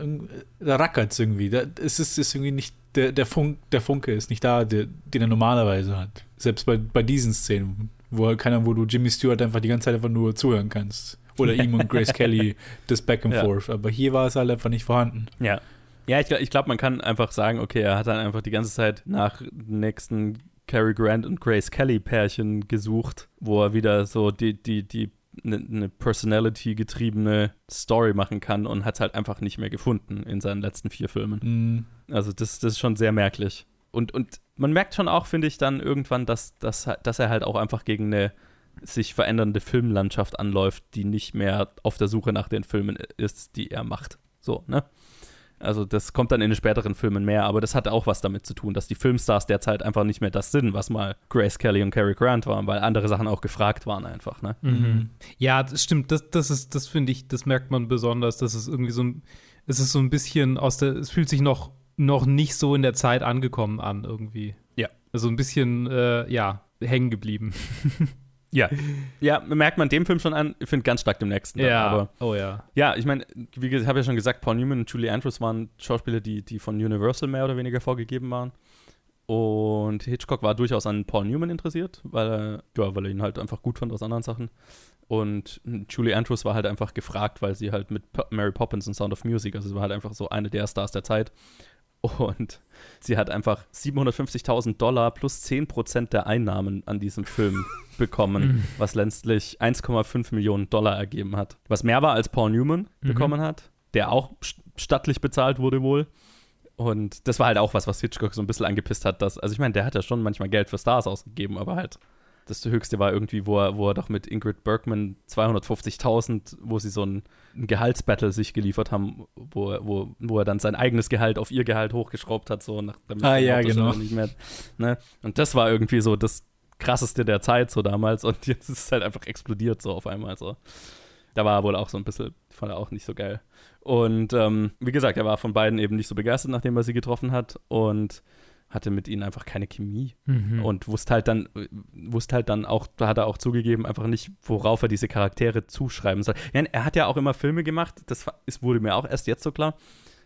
da rackert es irgendwie. Da, es ist, ist irgendwie nicht, der, der, Funk, der Funke ist nicht da, der, den er normalerweise hat. Selbst bei, bei diesen Szenen, wo halt keiner, wo du Jimmy Stewart einfach die ganze Zeit einfach nur zuhören kannst. Oder ihm und Grace [LAUGHS] Kelly das Back and Ja. forth. Aber hier war es halt einfach nicht vorhanden. Ja. Ja, ich, ich glaube, man kann einfach sagen, okay, er hat dann einfach die ganze Zeit nach nächsten Cary Grant und Grace Kelly Pärchen gesucht, wo er wieder so die, die, die, eine ne Personality getriebene Story machen kann und hat es halt einfach nicht mehr gefunden in seinen letzten vier Filmen. Mm, Also das, das ist schon sehr merklich. Und, und man merkt schon auch, finde ich, dann irgendwann, dass, dass, dass er halt auch einfach gegen eine sich verändernde Filmlandschaft anläuft, die nicht mehr auf der Suche nach den Filmen ist, die er macht. So, ne? Also das kommt dann in den späteren Filmen mehr, aber das hat auch was damit zu tun, dass die Filmstars derzeit einfach nicht mehr das sind, was mal Grace Kelly und Cary Grant waren, weil andere Sachen auch gefragt waren einfach, ne? Mhm. Ja, das stimmt. Das, das ist, das finde ich, das merkt man besonders. Das ist irgendwie so ein, es ist so ein bisschen aus der, es fühlt sich noch, noch nicht so in der Zeit angekommen an irgendwie. Ja. Also ein bisschen, äh, ja, hängen geblieben. [LAUGHS] Ja. Ja, merkt man dem Film schon an, ich finde ganz stark dem nächsten. dann, aber oh ja. Ja, ich meine, wie gesagt, ich habe ja schon gesagt, Paul Newman und Julie Andrews waren Schauspieler, die, die von Universal mehr oder weniger vorgegeben waren. Und Hitchcock war durchaus an Paul Newman interessiert, weil er, ja, weil er ihn halt einfach gut fand aus anderen Sachen. Und Julie Andrews war halt einfach gefragt, weil sie halt mit Mary Poppins und Sound of Music, also sie war halt einfach so eine der Stars der Zeit. Und sie hat einfach 750.000 Dollar plus 10% der Einnahmen an diesem Film [LAUGHS] bekommen, was letztlich 1,5 Millionen Dollar ergeben hat. Was mehr war, als Paul Newman Mhm. bekommen hat, der auch st- stattlich bezahlt wurde wohl. Und das war halt auch was, was Hitchcock so ein bisschen angepisst hat. Dass, also ich meine, der hat ja schon manchmal Geld für Stars ausgegeben, aber halt das höchste war irgendwie, wo er, wo er doch mit Ingrid Bergman 250.000, wo sie so ein, ein Gehaltsbattle sich geliefert haben, wo, er- wo, wo er dann sein eigenes Gehalt auf ihr Gehalt hochgeschraubt hat, so nach, damit Ah, ja, genau. nicht mehr, ne? Und das war irgendwie so das krasseste der Zeit so damals und [LAUGHS] jetzt ist es halt einfach explodiert so auf einmal so. Da war er wohl auch so ein bisschen, fand er auch nicht so geil. Und ähm, wie gesagt, er war von beiden eben nicht so begeistert, nachdem er sie getroffen hat und hatte mit ihnen einfach keine Chemie Mhm. und wusste halt dann, wusste halt dann auch, da hat er auch zugegeben, einfach nicht, worauf er diese Charaktere zuschreiben soll. Er hat ja auch immer Filme gemacht, das wurde mir auch erst jetzt so klar,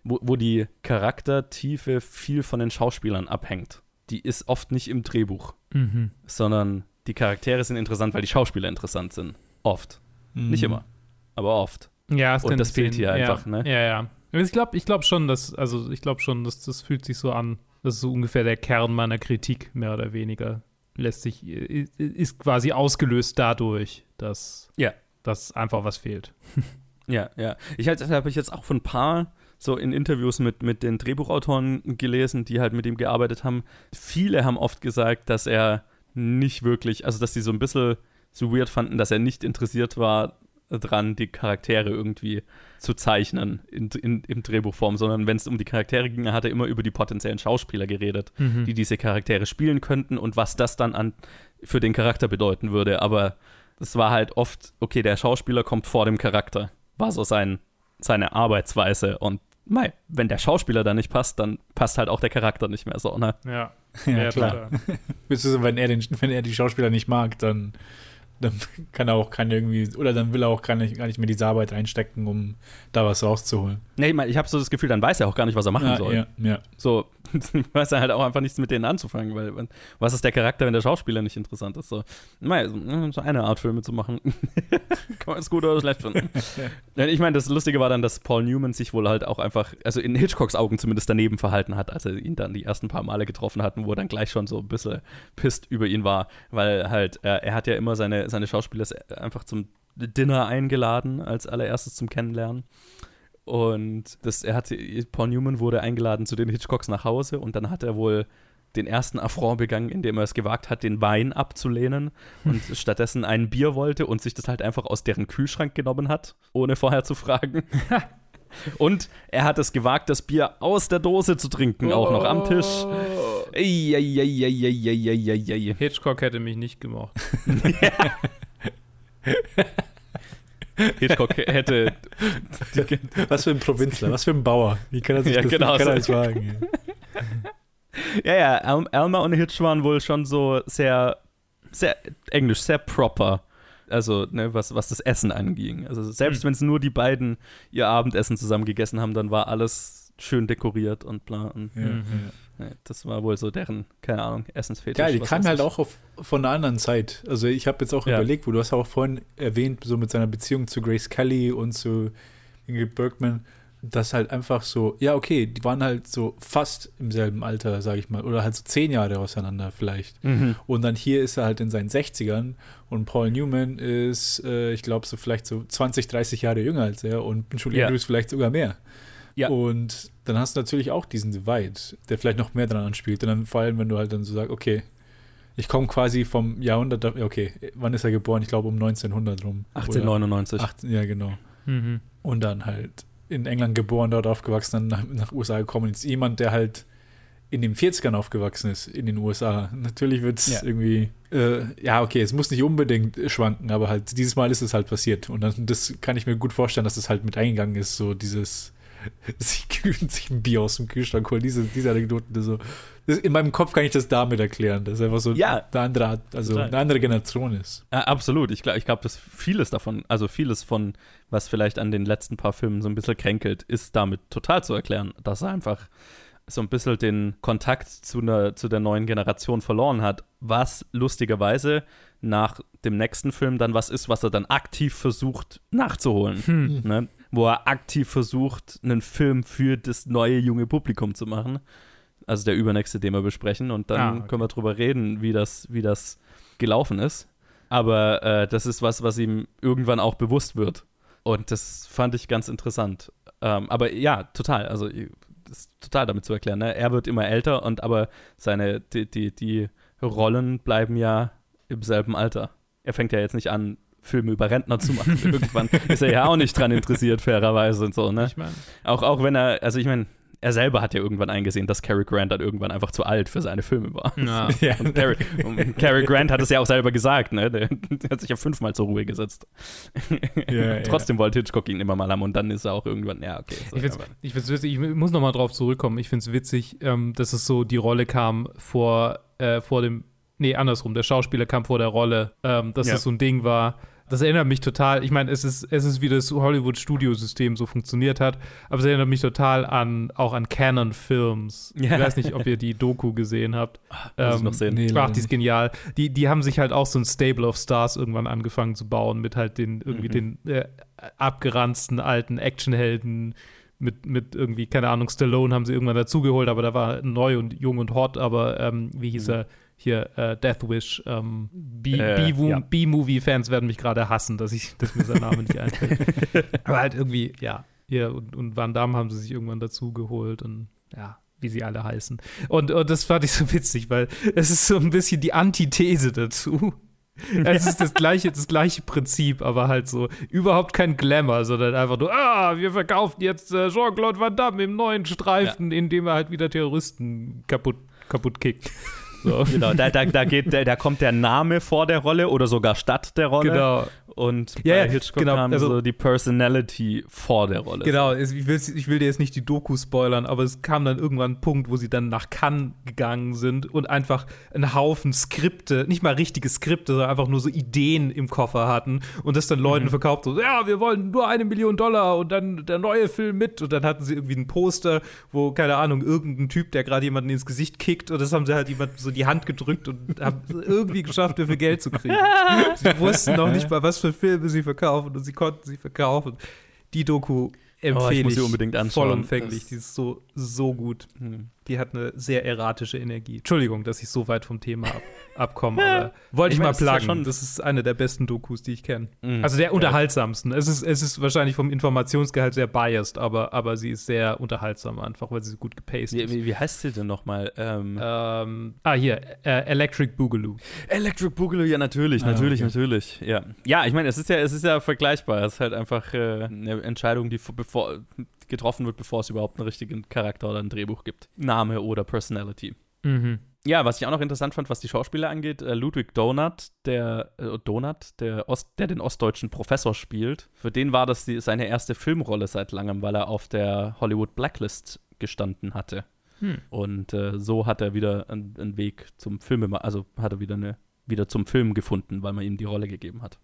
wo, wo die Charaktertiefe viel von den Schauspielern abhängt. Die ist oft nicht im Drehbuch, Mhm. sondern die Charaktere sind interessant, weil die Schauspieler interessant sind. Oft. mm. Nicht immer, aber oft. Ja, es Und das fehlt hier ja. einfach, ne? Ja, ja. Aber Ich glaube ich glaub schon, dass, also ich glaube schon, dass das fühlt sich so an. Das ist so ungefähr der Kern meiner Kritik, mehr oder weniger. Lässt sich, ist quasi ausgelöst dadurch, dass, Ja. dass einfach was fehlt. [LAUGHS] Ja, ja. Ich halt, habe ich jetzt auch von ein paar so in Interviews mit, mit den Drehbuchautoren gelesen, die halt mit ihm gearbeitet haben. Viele haben oft gesagt, dass er nicht wirklich, also dass sie so ein bisschen so weird fanden, dass er nicht interessiert war dran, die Charaktere irgendwie zu zeichnen in, in, in Drehbuchform, sondern wenn es um die Charaktere ging, hat er immer über die potenziellen Schauspieler geredet, die diese Charaktere spielen könnten und was das dann an, für den Charakter bedeuten würde. Aber es war halt oft, okay, der Schauspieler kommt vor dem Charakter, war so sein, seine Arbeitsweise und mei, wenn der Schauspieler da nicht passt, dann passt halt auch der Charakter nicht mehr so, ne? Ja, Ja, klar. Beziehungsweise, [LAUGHS] wenn er, den, wenn er die Schauspieler nicht mag, dann, dann kann er auch keine irgendwie, oder dann will er auch gar nicht, gar nicht mehr diese Arbeit reinstecken, um da was rauszuholen. Nee, ich, mein, ich habe so das Gefühl, dann weiß er auch gar nicht, was er machen Ja, soll. ja, ja. So, [LAUGHS] weiß er halt auch einfach nichts mit denen anzufangen, weil was ist der Charakter, wenn der Schauspieler nicht interessant ist? So, naja, so, eine Art Filme zu machen. [LAUGHS] Kann man es gut oder schlecht finden. [LAUGHS] Ich meine, das Lustige war dann, dass Paul Newman sich wohl halt auch einfach, also in Hitchcocks Augen zumindest daneben verhalten hat, als er ihn dann die ersten paar Male getroffen hat, wo er dann gleich schon so ein bisschen pisst über ihn war, weil halt, äh, er hat ja immer seine, seine Schauspieler einfach zum Dinner eingeladen, als allererstes zum Kennenlernen. Und das, er hatte, Paul Newman wurde eingeladen zu den Hitchcocks nach Hause und dann hat er wohl den ersten Affront begangen, indem er es gewagt hat, den Wein abzulehnen [LAUGHS] und stattdessen ein Bier wollte und sich das halt einfach aus deren Kühlschrank genommen hat, ohne vorher zu fragen. [LAUGHS] und er hat es gewagt, das Bier aus der Dose zu trinken, oh. auch noch am Tisch. Oh. Ei, Hitchcock hätte mich nicht gemocht. [LAUGHS] Hitchcock hätte die, Was für ein Provinzler, was für ein Bauer. Wie kann er sich Ja, das, genau kann so. wagen? Ja. Ja, ja, Al Alma und Hitch waren wohl schon so sehr, sehr englisch, sehr proper. Also, ne, was, was das Essen anging. Also, selbst wenn es nur die beiden ihr Abendessen zusammen gegessen haben, dann war alles schön dekoriert und bla. Und, Ja, Mhm. ja. Das war wohl so deren, keine Ahnung, Essensfetisch. Geil, die kamen weiß halt auch auf, von einer anderen Zeit. Also ich habe jetzt auch Ja. überlegt, wo du hast auch vorhin erwähnt, so mit seiner Beziehung zu Grace Kelly und zu Ingrid Bergman, dass halt einfach so, ja okay, die waren halt so fast im selben Alter, sage ich mal, oder halt so zehn Jahre auseinander vielleicht. Mhm. Und dann hier ist er halt in seinen 60ern und Paul Newman ist, äh, ich glaube, so vielleicht so 20, 30 Jahre jünger als er und Julie Ja. Andrews vielleicht sogar mehr. Ja. Und dann hast du natürlich auch diesen Divide, der vielleicht noch mehr dran anspielt. Und dann vor allem, wenn du halt dann so sagst, okay, ich komme quasi vom Jahrhundert, ja, okay, wann ist er geboren? Ich glaube um 1900 rum. Oder 1899. 18, ja, genau. Mhm. Und dann halt in England geboren, dort aufgewachsen, dann nach, nach USA gekommen. Jetzt jemand, der halt in den 40ern aufgewachsen ist, in den USA. Natürlich wird es Ja. irgendwie, äh, ja, okay, es muss nicht unbedingt schwanken, aber halt dieses Mal ist es halt passiert. Und dann, das kann ich mir gut vorstellen, dass das halt mit eingegangen ist, so dieses [LAUGHS] sich, sich ein Bier aus dem Kühlschrank holen, diese, diese Anekdoten. So. Das, in meinem Kopf kann ich das damit erklären, dass es einfach so Ja. eine andere, also Total. eine andere Generation ist. Ja, absolut. Ich glaube, ich glaub, dass vieles davon, also vieles von, was vielleicht an den letzten paar Filmen so ein bisschen kränkelt, ist damit total zu erklären, dass er einfach so ein bisschen den Kontakt zu, einer, zu der neuen Generation verloren hat, was lustigerweise nach dem nächsten Film dann was ist, was er dann aktiv versucht nachzuholen. Hm. Ne? Wo er aktiv versucht, einen Film für das neue junge Publikum zu machen. Also der übernächste, den wir besprechen. Und dann Ah, okay. können wir drüber reden, wie das, wie das gelaufen ist. Aber äh, das ist was, was ihm irgendwann auch bewusst wird. Und das fand ich ganz interessant. Ähm, aber ja, total. Also das ist total damit zu erklären. Ne? Er wird immer älter und aber seine, die, die, die Rollen bleiben ja im selben Alter. Er fängt ja jetzt nicht an, Filme über Rentner zu machen. [LAUGHS] Irgendwann ist er ja auch nicht dran interessiert, fairerweise und so, ne? Ich meine, Auch, auch wenn er, also ich meine, er selber hat ja irgendwann eingesehen, dass Cary Grant dann irgendwann einfach zu alt für seine Filme war. ja. [LAUGHS] Ja. Und Cary, und Cary Grant hat es ja auch selber gesagt, ne? Der, der [LAUGHS] hat sich ja fünfmal zur Ruhe gesetzt. Ja, Trotzdem wollte Hitchcock ihn immer mal haben und dann ist er auch irgendwann, ja, okay. So, Ich find's, ich find's witzig, ich muss nochmal drauf zurückkommen. Ich finde es witzig, ähm, dass es so die Rolle kam vor, äh, vor dem, nee, andersrum, der Schauspieler kam vor der Rolle, ähm, dass Ja. das so ein Ding war. Das erinnert mich total, ich meine, es ist, es ist wie das Hollywood-Studiosystem so funktioniert hat, aber es erinnert mich total an, auch an Canon-Films. Ja. Ich weiß nicht, ob ihr die Doku gesehen habt. [LAUGHS] muss ich Ähm, noch sehen. nee. Ach, die ist genial. Die, die haben sich halt auch so ein Stable of Stars irgendwann angefangen zu bauen mit halt den irgendwie Mhm. den äh, abgeranzten alten Actionhelden mit, mit irgendwie, keine Ahnung, Stallone haben sie irgendwann dazugeholt, aber da war neu und jung und hot, aber ähm, wie hieß er? Hier, äh, Death Wish. Ähm, Äh, ja. B-Movie-Fans werden mich gerade hassen, dass, ich, dass mir sein Name nicht [LAUGHS] einfällt. aber halt irgendwie, ja. Ja, und, und Van Damme haben sie sich irgendwann dazugeholt und ja, wie sie alle heißen. Und, und das fand ich so witzig, weil es ist so ein bisschen die Antithese dazu. Es ist das gleiche, das gleiche Prinzip, aber halt so überhaupt kein Glamour, sondern einfach nur, ah, wir verkaufen jetzt äh, Jean-Claude Van Damme im neuen Streifen, in dem er halt wieder Terroristen kaputt, kaputt kickt. So. Genau, da, da, da, geht, da, da kommt der Name vor der Rolle oder sogar statt der Rolle. Genau. Und Ja, bei ja, Hitchcock genau, kam also- so die Personality vor der Rolle. Genau, ich will, ich will dir jetzt nicht die Doku spoilern, aber es kam dann irgendwann ein Punkt, wo sie dann nach Cannes gegangen sind und einfach einen Haufen Skripte, nicht mal richtige Skripte, sondern einfach nur so Ideen im Koffer hatten und das dann Leuten verkauft, so, ja, wir wollen nur eine Million Dollar und dann der neue Film mit und dann hatten sie irgendwie ein Poster, wo, keine Ahnung, irgendein Typ, der gerade jemanden ins Gesicht kickt und das haben sie halt jemand so die Hand gedrückt und haben irgendwie geschafft, dafür Geld zu kriegen. [LAUGHS] sie wussten noch nicht mal, was für Filme sie verkaufen und sie konnten sie verkaufen. Die Doku empfehle ich muss ich sie unbedingt anschauen. vollumfänglich. Das- Die ist so, so gut. Hm. Die hat eine sehr erratische Energie. Entschuldigung, dass ich so weit vom Thema ab, [LAUGHS] abkomme, aber wollte ich, Ich meine, mal plagen. das ist eine der besten Dokus, die ich kenne. Mhm. Also der unterhaltsamsten. Es ist, es ist wahrscheinlich vom Informationsgehalt sehr biased, aber, aber sie ist sehr unterhaltsam einfach, weil sie so gut gepaced Wie, ist. wie, wie heißt sie denn nochmal? Ähm, Ähm, ah, hier, äh, Electric Boogaloo. Electric Boogaloo, ja, natürlich, Ah, natürlich, okay. natürlich. Ja, ja ich meine, es ist ja, es ist ja vergleichbar. Es ist halt einfach äh, eine Entscheidung, die vor- bevor, getroffen wird, bevor es überhaupt einen richtigen Charakter oder ein Drehbuch gibt. Name oder Personality. Mhm. Ja, was ich auch noch interessant fand, was die Schauspieler angeht, äh, Ludwig Donat, der äh, Donat, der, Ost, der den ostdeutschen Professor spielt, für den war das die, seine erste Filmrolle seit langem, weil er auf der Hollywood Blacklist gestanden hatte. Hm. Und äh, so hat er wieder einen, einen Weg zum Film, also hat er wieder eine wieder zum Film gefunden, weil man ihm die Rolle gegeben hat.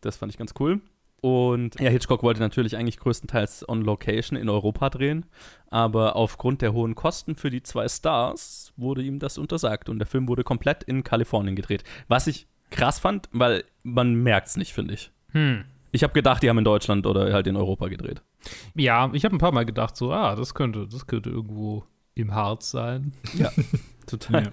Das fand ich ganz cool. Und ja, Hitchcock wollte natürlich eigentlich größtenteils on Location in Europa drehen, aber aufgrund der hohen Kosten für die zwei Stars wurde ihm das untersagt und der Film wurde komplett in Kalifornien gedreht. Was ich krass fand, weil man merkt es nicht, finde ich. Hm. Ich habe gedacht, die haben in Deutschland oder halt in Europa gedreht. Ja, ich habe ein paar Mal gedacht, so, ah, das könnte, das könnte irgendwo im Harz sein. [LAUGHS] Total. Ja.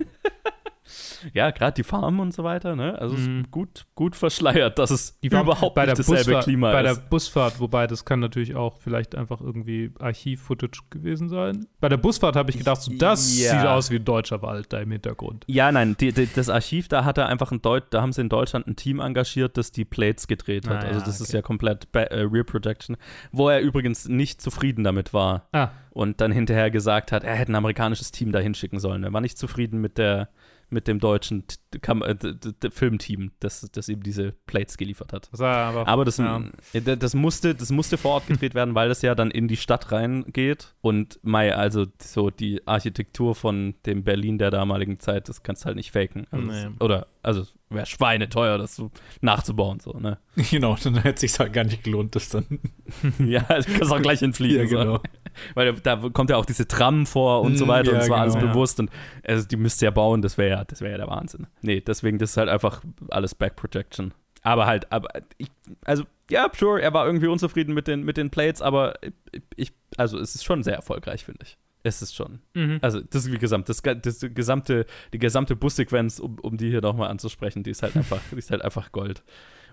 Ja, gerade die Farm und so weiter, ne? Also es Mhm. ist gut, gut verschleiert, dass es Die überhaupt bei nicht der dasselbe Busfahrt, Klima bei der ist. Busfahrt, wobei das kann natürlich auch vielleicht einfach irgendwie Archiv-Footage gewesen sein. Bei der Busfahrt habe ich gedacht, so, das Ja. sieht aus wie ein deutscher Wald da im Hintergrund. Ja, nein, die, die, das Archiv, da hat er einfach ein Deut da haben sie in Deutschland ein Team engagiert, das die Plates gedreht hat. Ah, also ja, das ist okay. ja komplett äh, Rear Projection, wo er übrigens nicht zufrieden damit war Ah, und dann hinterher gesagt hat, er hätte ein amerikanisches Team dahin schicken sollen. Er war nicht zufrieden mit der mit dem deutschen Kam äh, Filmteam, das, das ihm diese Plates geliefert hat. das aber, Aber das, ja. äh, das, musste, das musste vor Ort gedreht werden, weil das ja dann in die Stadt reingeht. Und Mai, also so die Architektur von dem Berlin der damaligen Zeit, das kannst du halt nicht faken. Also Nee. das, oder, also wäre schweineteuer, das so nachzubauen. So, ne? [LAUGHS] Genau, dann hätte es sich halt gar nicht gelohnt, das dann. [LAUGHS] ja, du kannst auch gleich entfliegen. Ja, genau. so. [LAUGHS] Weil da kommt ja auch diese Tram vor und so Mm, weiter und ja, es war alles genau, ja. bewusst und also die müsst ihr ja bauen, das wäre ja, das wäre ja der Wahnsinn. Nee, deswegen, das ist halt einfach alles Back Projection. Aber halt, aber ich, also, ja, sure, er war irgendwie unzufrieden mit den, mit den Plates, aber ich, also es ist schon sehr erfolgreich, finde ich. Es ist schon. Mhm. Also, das ist wie gesagt, das, das gesamte, die gesamte Bussequenz, um, um die hier nochmal anzusprechen, die ist halt einfach, die ist halt einfach Gold.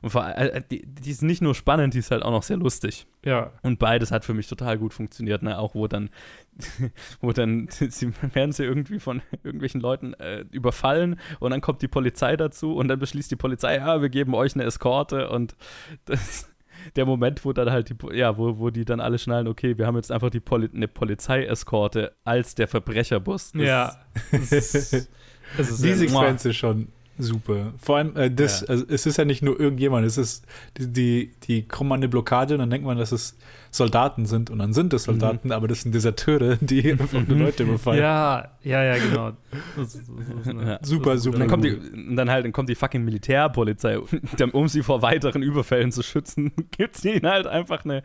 Und vor allem, die, die ist nicht nur spannend, die ist halt auch noch sehr lustig. ja. Und beides hat für mich total gut funktioniert, ne? Auch wo dann, [LAUGHS] wo dann, [LAUGHS] sie werden sie irgendwie von irgendwelchen Leuten äh, überfallen und dann kommt die Polizei dazu und dann beschließt die Polizei, ja, wir geben euch eine Eskorte und [LAUGHS] das, der Moment, wo dann halt die, ja, wo, wo die dann alle schnallen, okay, wir haben jetzt einfach die Poli eine Polizeieskorte als der Verbrecherbus. Das Ja. Ist, ist [LAUGHS] Die sehr- Sequenz ist schon super. Vor allem, äh, das, Ja. also, es ist ja nicht nur irgendjemand, es ist, die, die, die kommen an eine Blockade und dann denkt man, dass es Soldaten sind und dann sind es Soldaten, aber das sind Deserteure, die einfach nur Leute überfallen. ja, ja, ja, genau. Das das eine- Ja. Super, das super Und dann kommt die, dann halt, dann kommt die fucking Militärpolizei, [LAUGHS] um sie vor weiteren Überfällen zu schützen, [LAUGHS] gibt es ihnen halt einfach eine,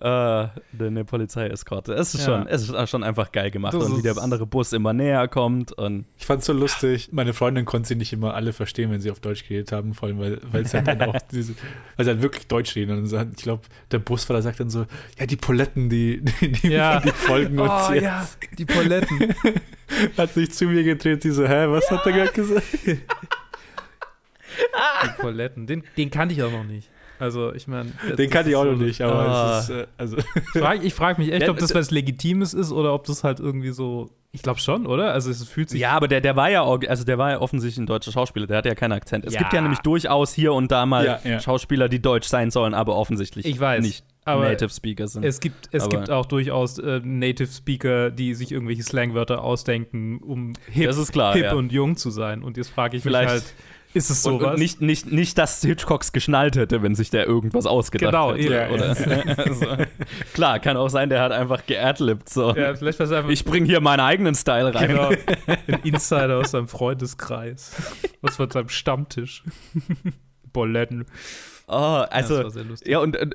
äh, eine Polizeieskorte. Es ist Ja. schon, es ist schon einfach geil gemacht Das und wie der andere Bus immer näher kommt und Ich fand's so lustig. Meine Freundin konnte sich nicht immer alle verstehen, wenn sie auf Deutsch geredet haben, vor allem, weil, weil es halt dann [LAUGHS] auch diese, weil sie halt wirklich Deutsch reden. Und ich glaube, der Busfahrer sagt dann so, ja, die Poletten, die, die, die, Ja. [LAUGHS] die folgen uns Oh jetzt. ja, die Poletten. [LAUGHS] Hat sich zu mir gedreht, die so, hä, was hat er gerade gesagt? die Poletten. Den, den kannte ich auch noch nicht. Also, ich meine. Den kannte ich auch noch so, nicht, aber Ah. es ist, äh, also, Ich frage ich frag mich echt, Ja, ob das d- was Legitimes ist oder ob das halt irgendwie so. Ich glaube schon, oder? Also, es fühlt sich. Ja, aber der, der war ja, also der war ja offensichtlich ein deutscher Schauspieler, der hat ja keinen Akzent. Es Ja. gibt ja nämlich durchaus hier und da mal Ja, ja. Schauspieler, die deutsch sein sollen, aber offensichtlich Ich weiß, nicht aber Native Speaker sind. Es gibt, es Aber- gibt auch durchaus äh, Native Speaker, die sich irgendwelche Slangwörter ausdenken, um hip, klar, hip ja. und jung zu sein. Und jetzt frage ich Vielleicht- mich halt, ist es und, sowas? und nicht, nicht, nicht, dass Hitchcocks geschnallt hätte, wenn sich der irgendwas ausgedacht Genau, hätte. eben. Ja, [LAUGHS] also, klar, kann auch sein, der hat einfach geadlibt. So. ja, vielleicht einfach Ich bring hier meinen eigenen Style rein. genau, [LAUGHS] ein Insider aus seinem Freundeskreis. Was von seinem Stammtisch. [LAUGHS] Boletten. Oh, also, das war sehr lustig. ja, und äh,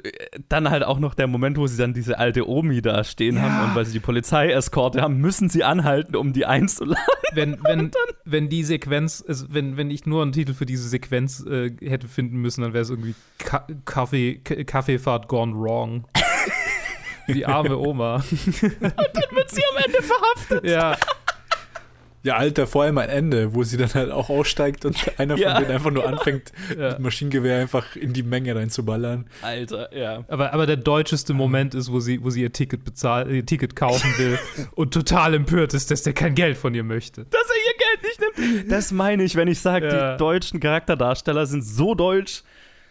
dann halt auch noch der Moment, wo sie dann diese alte Omi da stehen Ja. haben und weil sie die Polizeieskorte haben, müssen sie anhalten, um die einzuladen. wenn, wenn, wenn die Sequenz, also wenn, wenn ich nur einen Titel für diese Sequenz äh, hätte finden müssen, dann wäre es irgendwie Ka Kaffee, Kaffeefahrt gone wrong. [LAUGHS] Die arme Oma. [LAUGHS] Wird sie am Ende verhaftet. ja, ja, Alter, vor allem am Ende, wo sie dann halt auch aussteigt und [LAUGHS] einer Ja. von denen einfach nur anfängt, Ja. mit Maschinengewehr einfach in die Menge reinzuballern. Alter, ja. aber, aber der deutscheste Moment ist, wo sie, wo sie ihr Ticket bezahlt, ihr Ticket kaufen will [LAUGHS] und total empört ist, dass der kein Geld von ihr möchte. Dass er ihr Geld nicht nimmt. Das meine ich, wenn ich sage, Ja. die deutschen Charakterdarsteller sind so deutsch.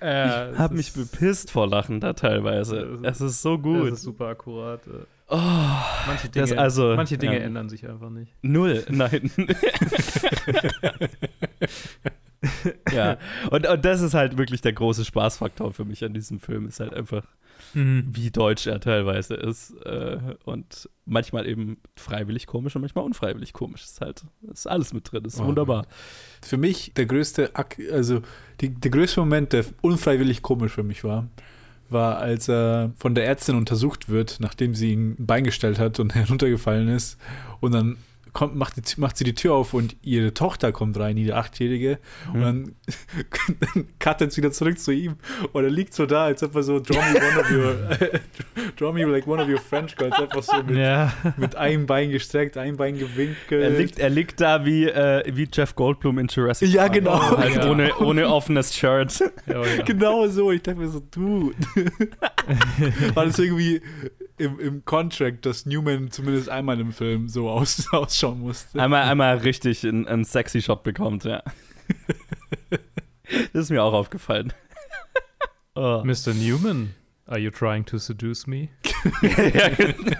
Äh, Ich habe mich bepisst vor Lachen da teilweise. Es ist so gut. Das ist super akkurat. Oh, Manche Dinge, also, manche Dinge ja. ändern sich einfach nicht. null, nein. [LAUGHS] ja, und, und das ist halt wirklich der große Spaßfaktor für mich an diesem Film. Ist halt einfach, wie deutsch er teilweise ist. Äh, und manchmal eben freiwillig komisch und manchmal unfreiwillig komisch. Ist halt, ist alles mit drin. Ist Oh. wunderbar. Für mich der größte, also die, der größte Moment, der unfreiwillig komisch für mich war, war, als er von der Ärztin untersucht wird, nachdem sie ihn ein Bein gestellt hat und [LAUGHS] heruntergefallen ist. Und dann kommt, macht, die, macht sie die Tür auf und ihre Tochter kommt rein, die Achtjährige. Und dann, dann [LAUGHS] cuttet sie wieder zurück zu ihm. Und er liegt so da, als ob er so, [LAUGHS] draw me one of your, [LAUGHS] draw me like one of your French girls. Einfach so mit, Ja. mit einem Bein gestreckt, ein Bein gewinkelt. Er liegt, er liegt da wie, äh, wie Jeff Goldblum in Jurassic Ja, Park. genau. Halt Ja. ohne, ohne offenes Shirt. Ja, ja. Genau so. Ich dachte mir so, du. War das irgendwie im, im Contract, dass Newman zumindest einmal im Film so aus, ausschauen musste? Einmal, einmal richtig einen, einen sexy Shot bekommt, ja. [LAUGHS] das ist mir auch aufgefallen. [LAUGHS] oh. Mr. Newman, are you trying to seduce me? [LAUGHS] ja, genau.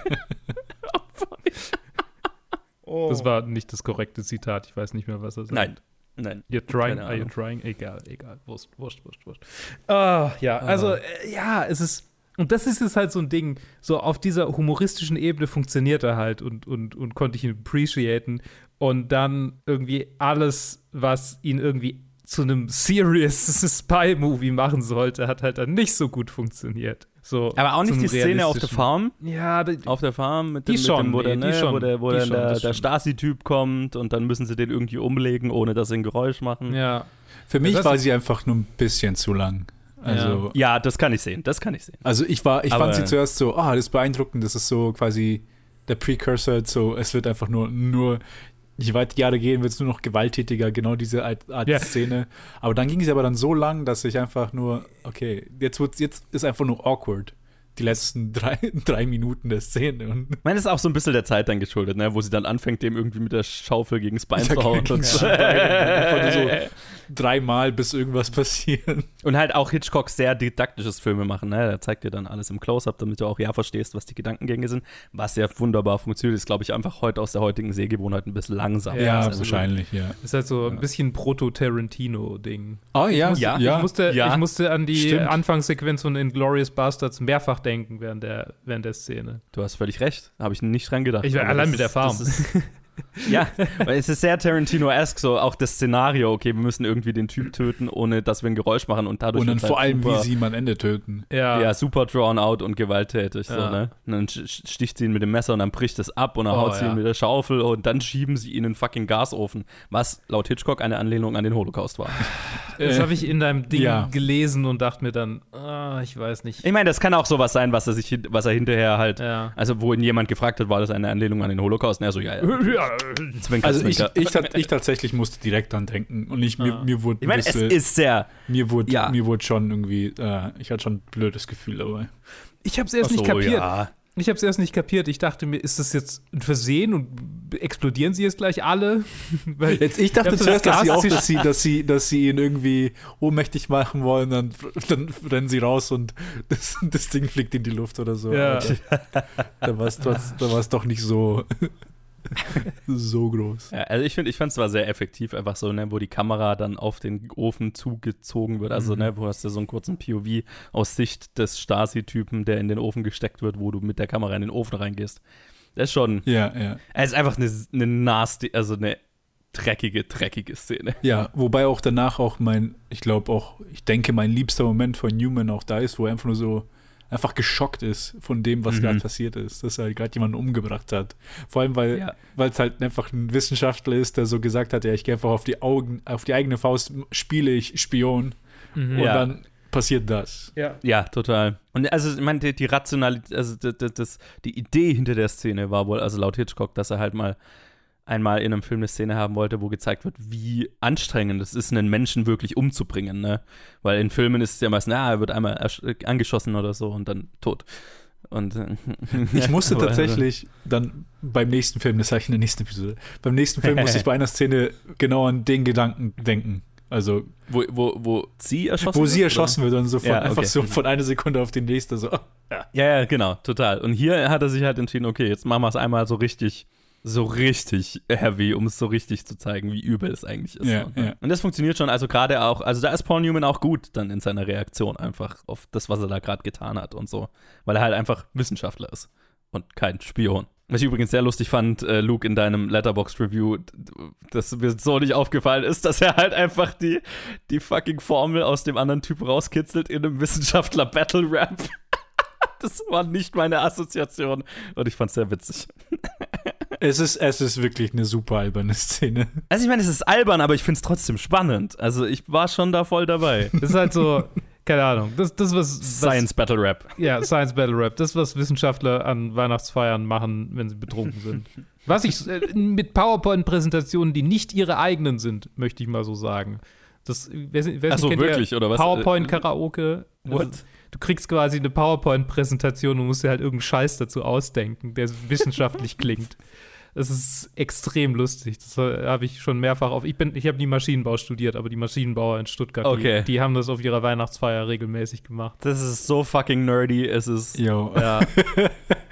Das war nicht das korrekte Zitat. Ich weiß nicht mehr, was er sagt. Nein, nein. You're trying, are you trying? Egal, egal. Wurst, wurscht, wurscht, wurscht. Ah, ja, also, äh, ja, es ist. Und das ist jetzt halt so ein Ding, so auf dieser humoristischen Ebene funktioniert er halt und, und, und konnte ich ihn appreciaten. Und dann irgendwie alles, was ihn irgendwie zu einem serious [LAUGHS] Spy-Movie machen sollte, hat halt dann nicht so gut funktioniert. So, Aber auch nicht die Szene auf der Farm. Ja, da- Auf der Farm mit Die dem, mit schon, dem wo, der, nee, die ne, schon, wo der, wo die schon, der, der stimmt. Stasi-Typ kommt und dann müssen sie den irgendwie umlegen, ohne dass sie ein Geräusch machen. Ja. Für mich war sie einfach nur ein bisschen zu lang. Also, das kann ich sehen, das kann ich sehen. also ich war, ich Aber- fand sie zuerst so, ah, das ist beeindruckend, das ist so quasi der Precursor, so, es wird einfach nur, nur, je weit die Jahre gehen, wird es nur noch gewalttätiger, genau diese Art, Art Ja. Szene. Aber dann ging sie aber dann so lang, dass ich einfach nur, okay, jetzt, wird's, jetzt ist einfach nur awkward. Die letzten [LAUGHS] drei, drei Minuten der Szene. Und Ich meine, das ist auch so ein bisschen der Zeit dann geschuldet, ne? wo sie dann anfängt, dem irgendwie mit der Schaufel gegen das Bein Ja, zu hauen. Und, das so. [LAUGHS] Dreimal, bis irgendwas passiert. und halt auch Hitchcock sehr didaktisches Filme machen. Ne? Er zeigt dir dann alles im Close-Up, damit du auch ja verstehst, was die Gedankengänge sind. Was ja wunderbar funktioniert, ist, glaube ich, einfach heute aus der heutigen Sehgewohnheit ein bisschen langsam. Ja, Also, wahrscheinlich, ja. Ist halt so ein bisschen Proto-Tarantino-Ding. Oh ja, musste, ja. Ich, musste, Ja. ich musste an die Stimmt. Anfangssequenz von Inglourious Bastards mehrfach denken während der, während der Szene. Du hast völlig recht, habe ich nicht dran gedacht. Ich war allein mit Farm. Das ist, [LAUGHS] [LAUGHS] Ja, weil es ist sehr Tarantino-esque, so auch das Szenario, okay, wir müssen irgendwie den Typ töten, ohne dass wir ein Geräusch machen und dadurch Und dann vor halt allem, super, wie sie ihn am Ende töten. Ja. ja, super drawn out und gewalttätig, so, Ja. ne? Und dann sticht sie ihn mit dem Messer und dann bricht es ab und dann Oh, haut sie ja. ihn mit der Schaufel und dann schieben sie ihn in den fucking Gasofen, was laut Hitchcock eine Anlehnung an den Holocaust war. Das Äh, habe ich in deinem Ding ja. gelesen und dachte mir dann, ah, ich weiß nicht. Ich meine, das kann auch sowas sein, was er sich, was er hinterher halt, Ja. also wo ihn jemand gefragt hat, war das eine Anlehnung an den Holocaust? Und er so, ja, [LAUGHS] ja. Zwinker, Also ich, zwinker. ich, tat- ich tatsächlich musste direkt dran denken und ich, mir, Ah. mir wurde ich meine, ein es ist sehr, mir wurde, ja. mir wurde schon irgendwie, äh, ich hatte schon ein blödes Gefühl dabei. Ich habe es erst Ach nicht so, kapiert. ja. Ich habe es erst nicht kapiert. Ich dachte mir, ist das jetzt ein Versehen und explodieren sie jetzt gleich alle? [LAUGHS] Weil Jetzt, ich dachte zuerst, das dass sie auch, dass sie, dass sie, dass sie ihn irgendwie ohnmächtig machen wollen, dann, dann rennen sie raus und [LAUGHS] das, das Ding fliegt in die Luft oder so. Ja. Da war es doch nicht so, [LAUGHS] so groß. Ja, also ich finde, ich fand es war sehr effektiv, einfach so, ne, wo die Kamera dann auf den Ofen zugezogen wird. Also, Mhm. ne, wo hast du so einen kurzen POV aus Sicht des Stasi-Typen, der in den Ofen gesteckt wird, wo du mit der Kamera in den Ofen reingehst. Das ist schon, Ja, ja. es ist einfach eine, eine nasty, also eine dreckige, dreckige Szene. Ja, wobei auch danach auch mein, ich glaube auch, ich denke, mein liebster Moment von Newman auch da ist, wo er einfach nur so einfach geschockt ist von dem, was Mhm. gerade passiert ist, dass er gerade jemanden umgebracht hat. Vor allem, weil Ja. weil es halt einfach ein Wissenschaftler ist, der so gesagt hat, ja, ich gehe einfach auf die Augen, auf die eigene Faust spiele ich Spion Mhm. und Ja. dann passiert das. ja. Ja, total. Und also, ich meine, die, die Rationalität, also das, das, die Idee hinter der Szene war wohl, also laut Hitchcock, dass er halt mal einmal in einem Film eine Szene haben wollte, wo gezeigt wird, wie anstrengend es ist, einen Menschen wirklich umzubringen, ne? Weil in Filmen ist es ja meistens, na, er wird einmal angeschossen oder so und dann tot. Und äh, [LAUGHS] Ich musste [LAUGHS] tatsächlich dann beim nächsten Film, das sage ich in der nächsten Episode, beim nächsten Film musste ich bei einer Szene genau an den Gedanken denken. Also, wo, wo, wo sie erschossen wo wird, sie oder? erschossen wird und so von, Ja, einfach okay. so von einer Sekunde auf die nächste so. Ja, ja, genau, total. Und hier hat er sich halt entschieden, okay, jetzt machen wir es einmal so richtig, so richtig heavy, um es so richtig zu zeigen, wie übel es eigentlich ist. Ja, und, ja. und das funktioniert schon, also gerade auch, also da ist Paul Newman auch gut dann in seiner Reaktion einfach auf das, was er da gerade getan hat und so. Weil er halt einfach Wissenschaftler ist und kein Spion. Was ich übrigens sehr lustig fand, äh, Luke, in deinem Letterbox-Review, dass mir so nicht aufgefallen ist, dass er halt einfach die, die fucking Formel aus dem anderen Typ rauskitzelt in einem Wissenschaftler-Battle-Rap. [LAUGHS] Das war nicht meine Assoziation und ich fand's sehr witzig. [LAUGHS] Es ist, es ist wirklich eine super alberne Szene. Also ich meine, es ist albern, aber ich find's trotzdem spannend. Also ich war schon da voll dabei. Das ist halt so, keine Ahnung. Das, das was, was Science Battle Rap. Ja, Science Battle Rap. Das, was Wissenschaftler an Weihnachtsfeiern machen, wenn sie betrunken sind. Was ich äh, mit PowerPoint-Präsentationen, die nicht ihre eigenen sind, möchte ich mal so sagen. Das, wer, wer Ach so, wirklich, oder was? PowerPoint-Karaoke. What? Du kriegst quasi eine PowerPoint-Präsentation und musst dir halt irgendeinen Scheiß dazu ausdenken, der wissenschaftlich [LAUGHS] klingt. Das ist extrem lustig. Das habe ich schon mehrfach auf. Ich, bin, ich habe nie Maschinenbau studiert, aber die Maschinenbauer in Stuttgart, Okay. die, die haben das auf ihrer Weihnachtsfeier regelmäßig gemacht. Das ist so fucking nerdy. Es ist. Jo. Ja. [LAUGHS]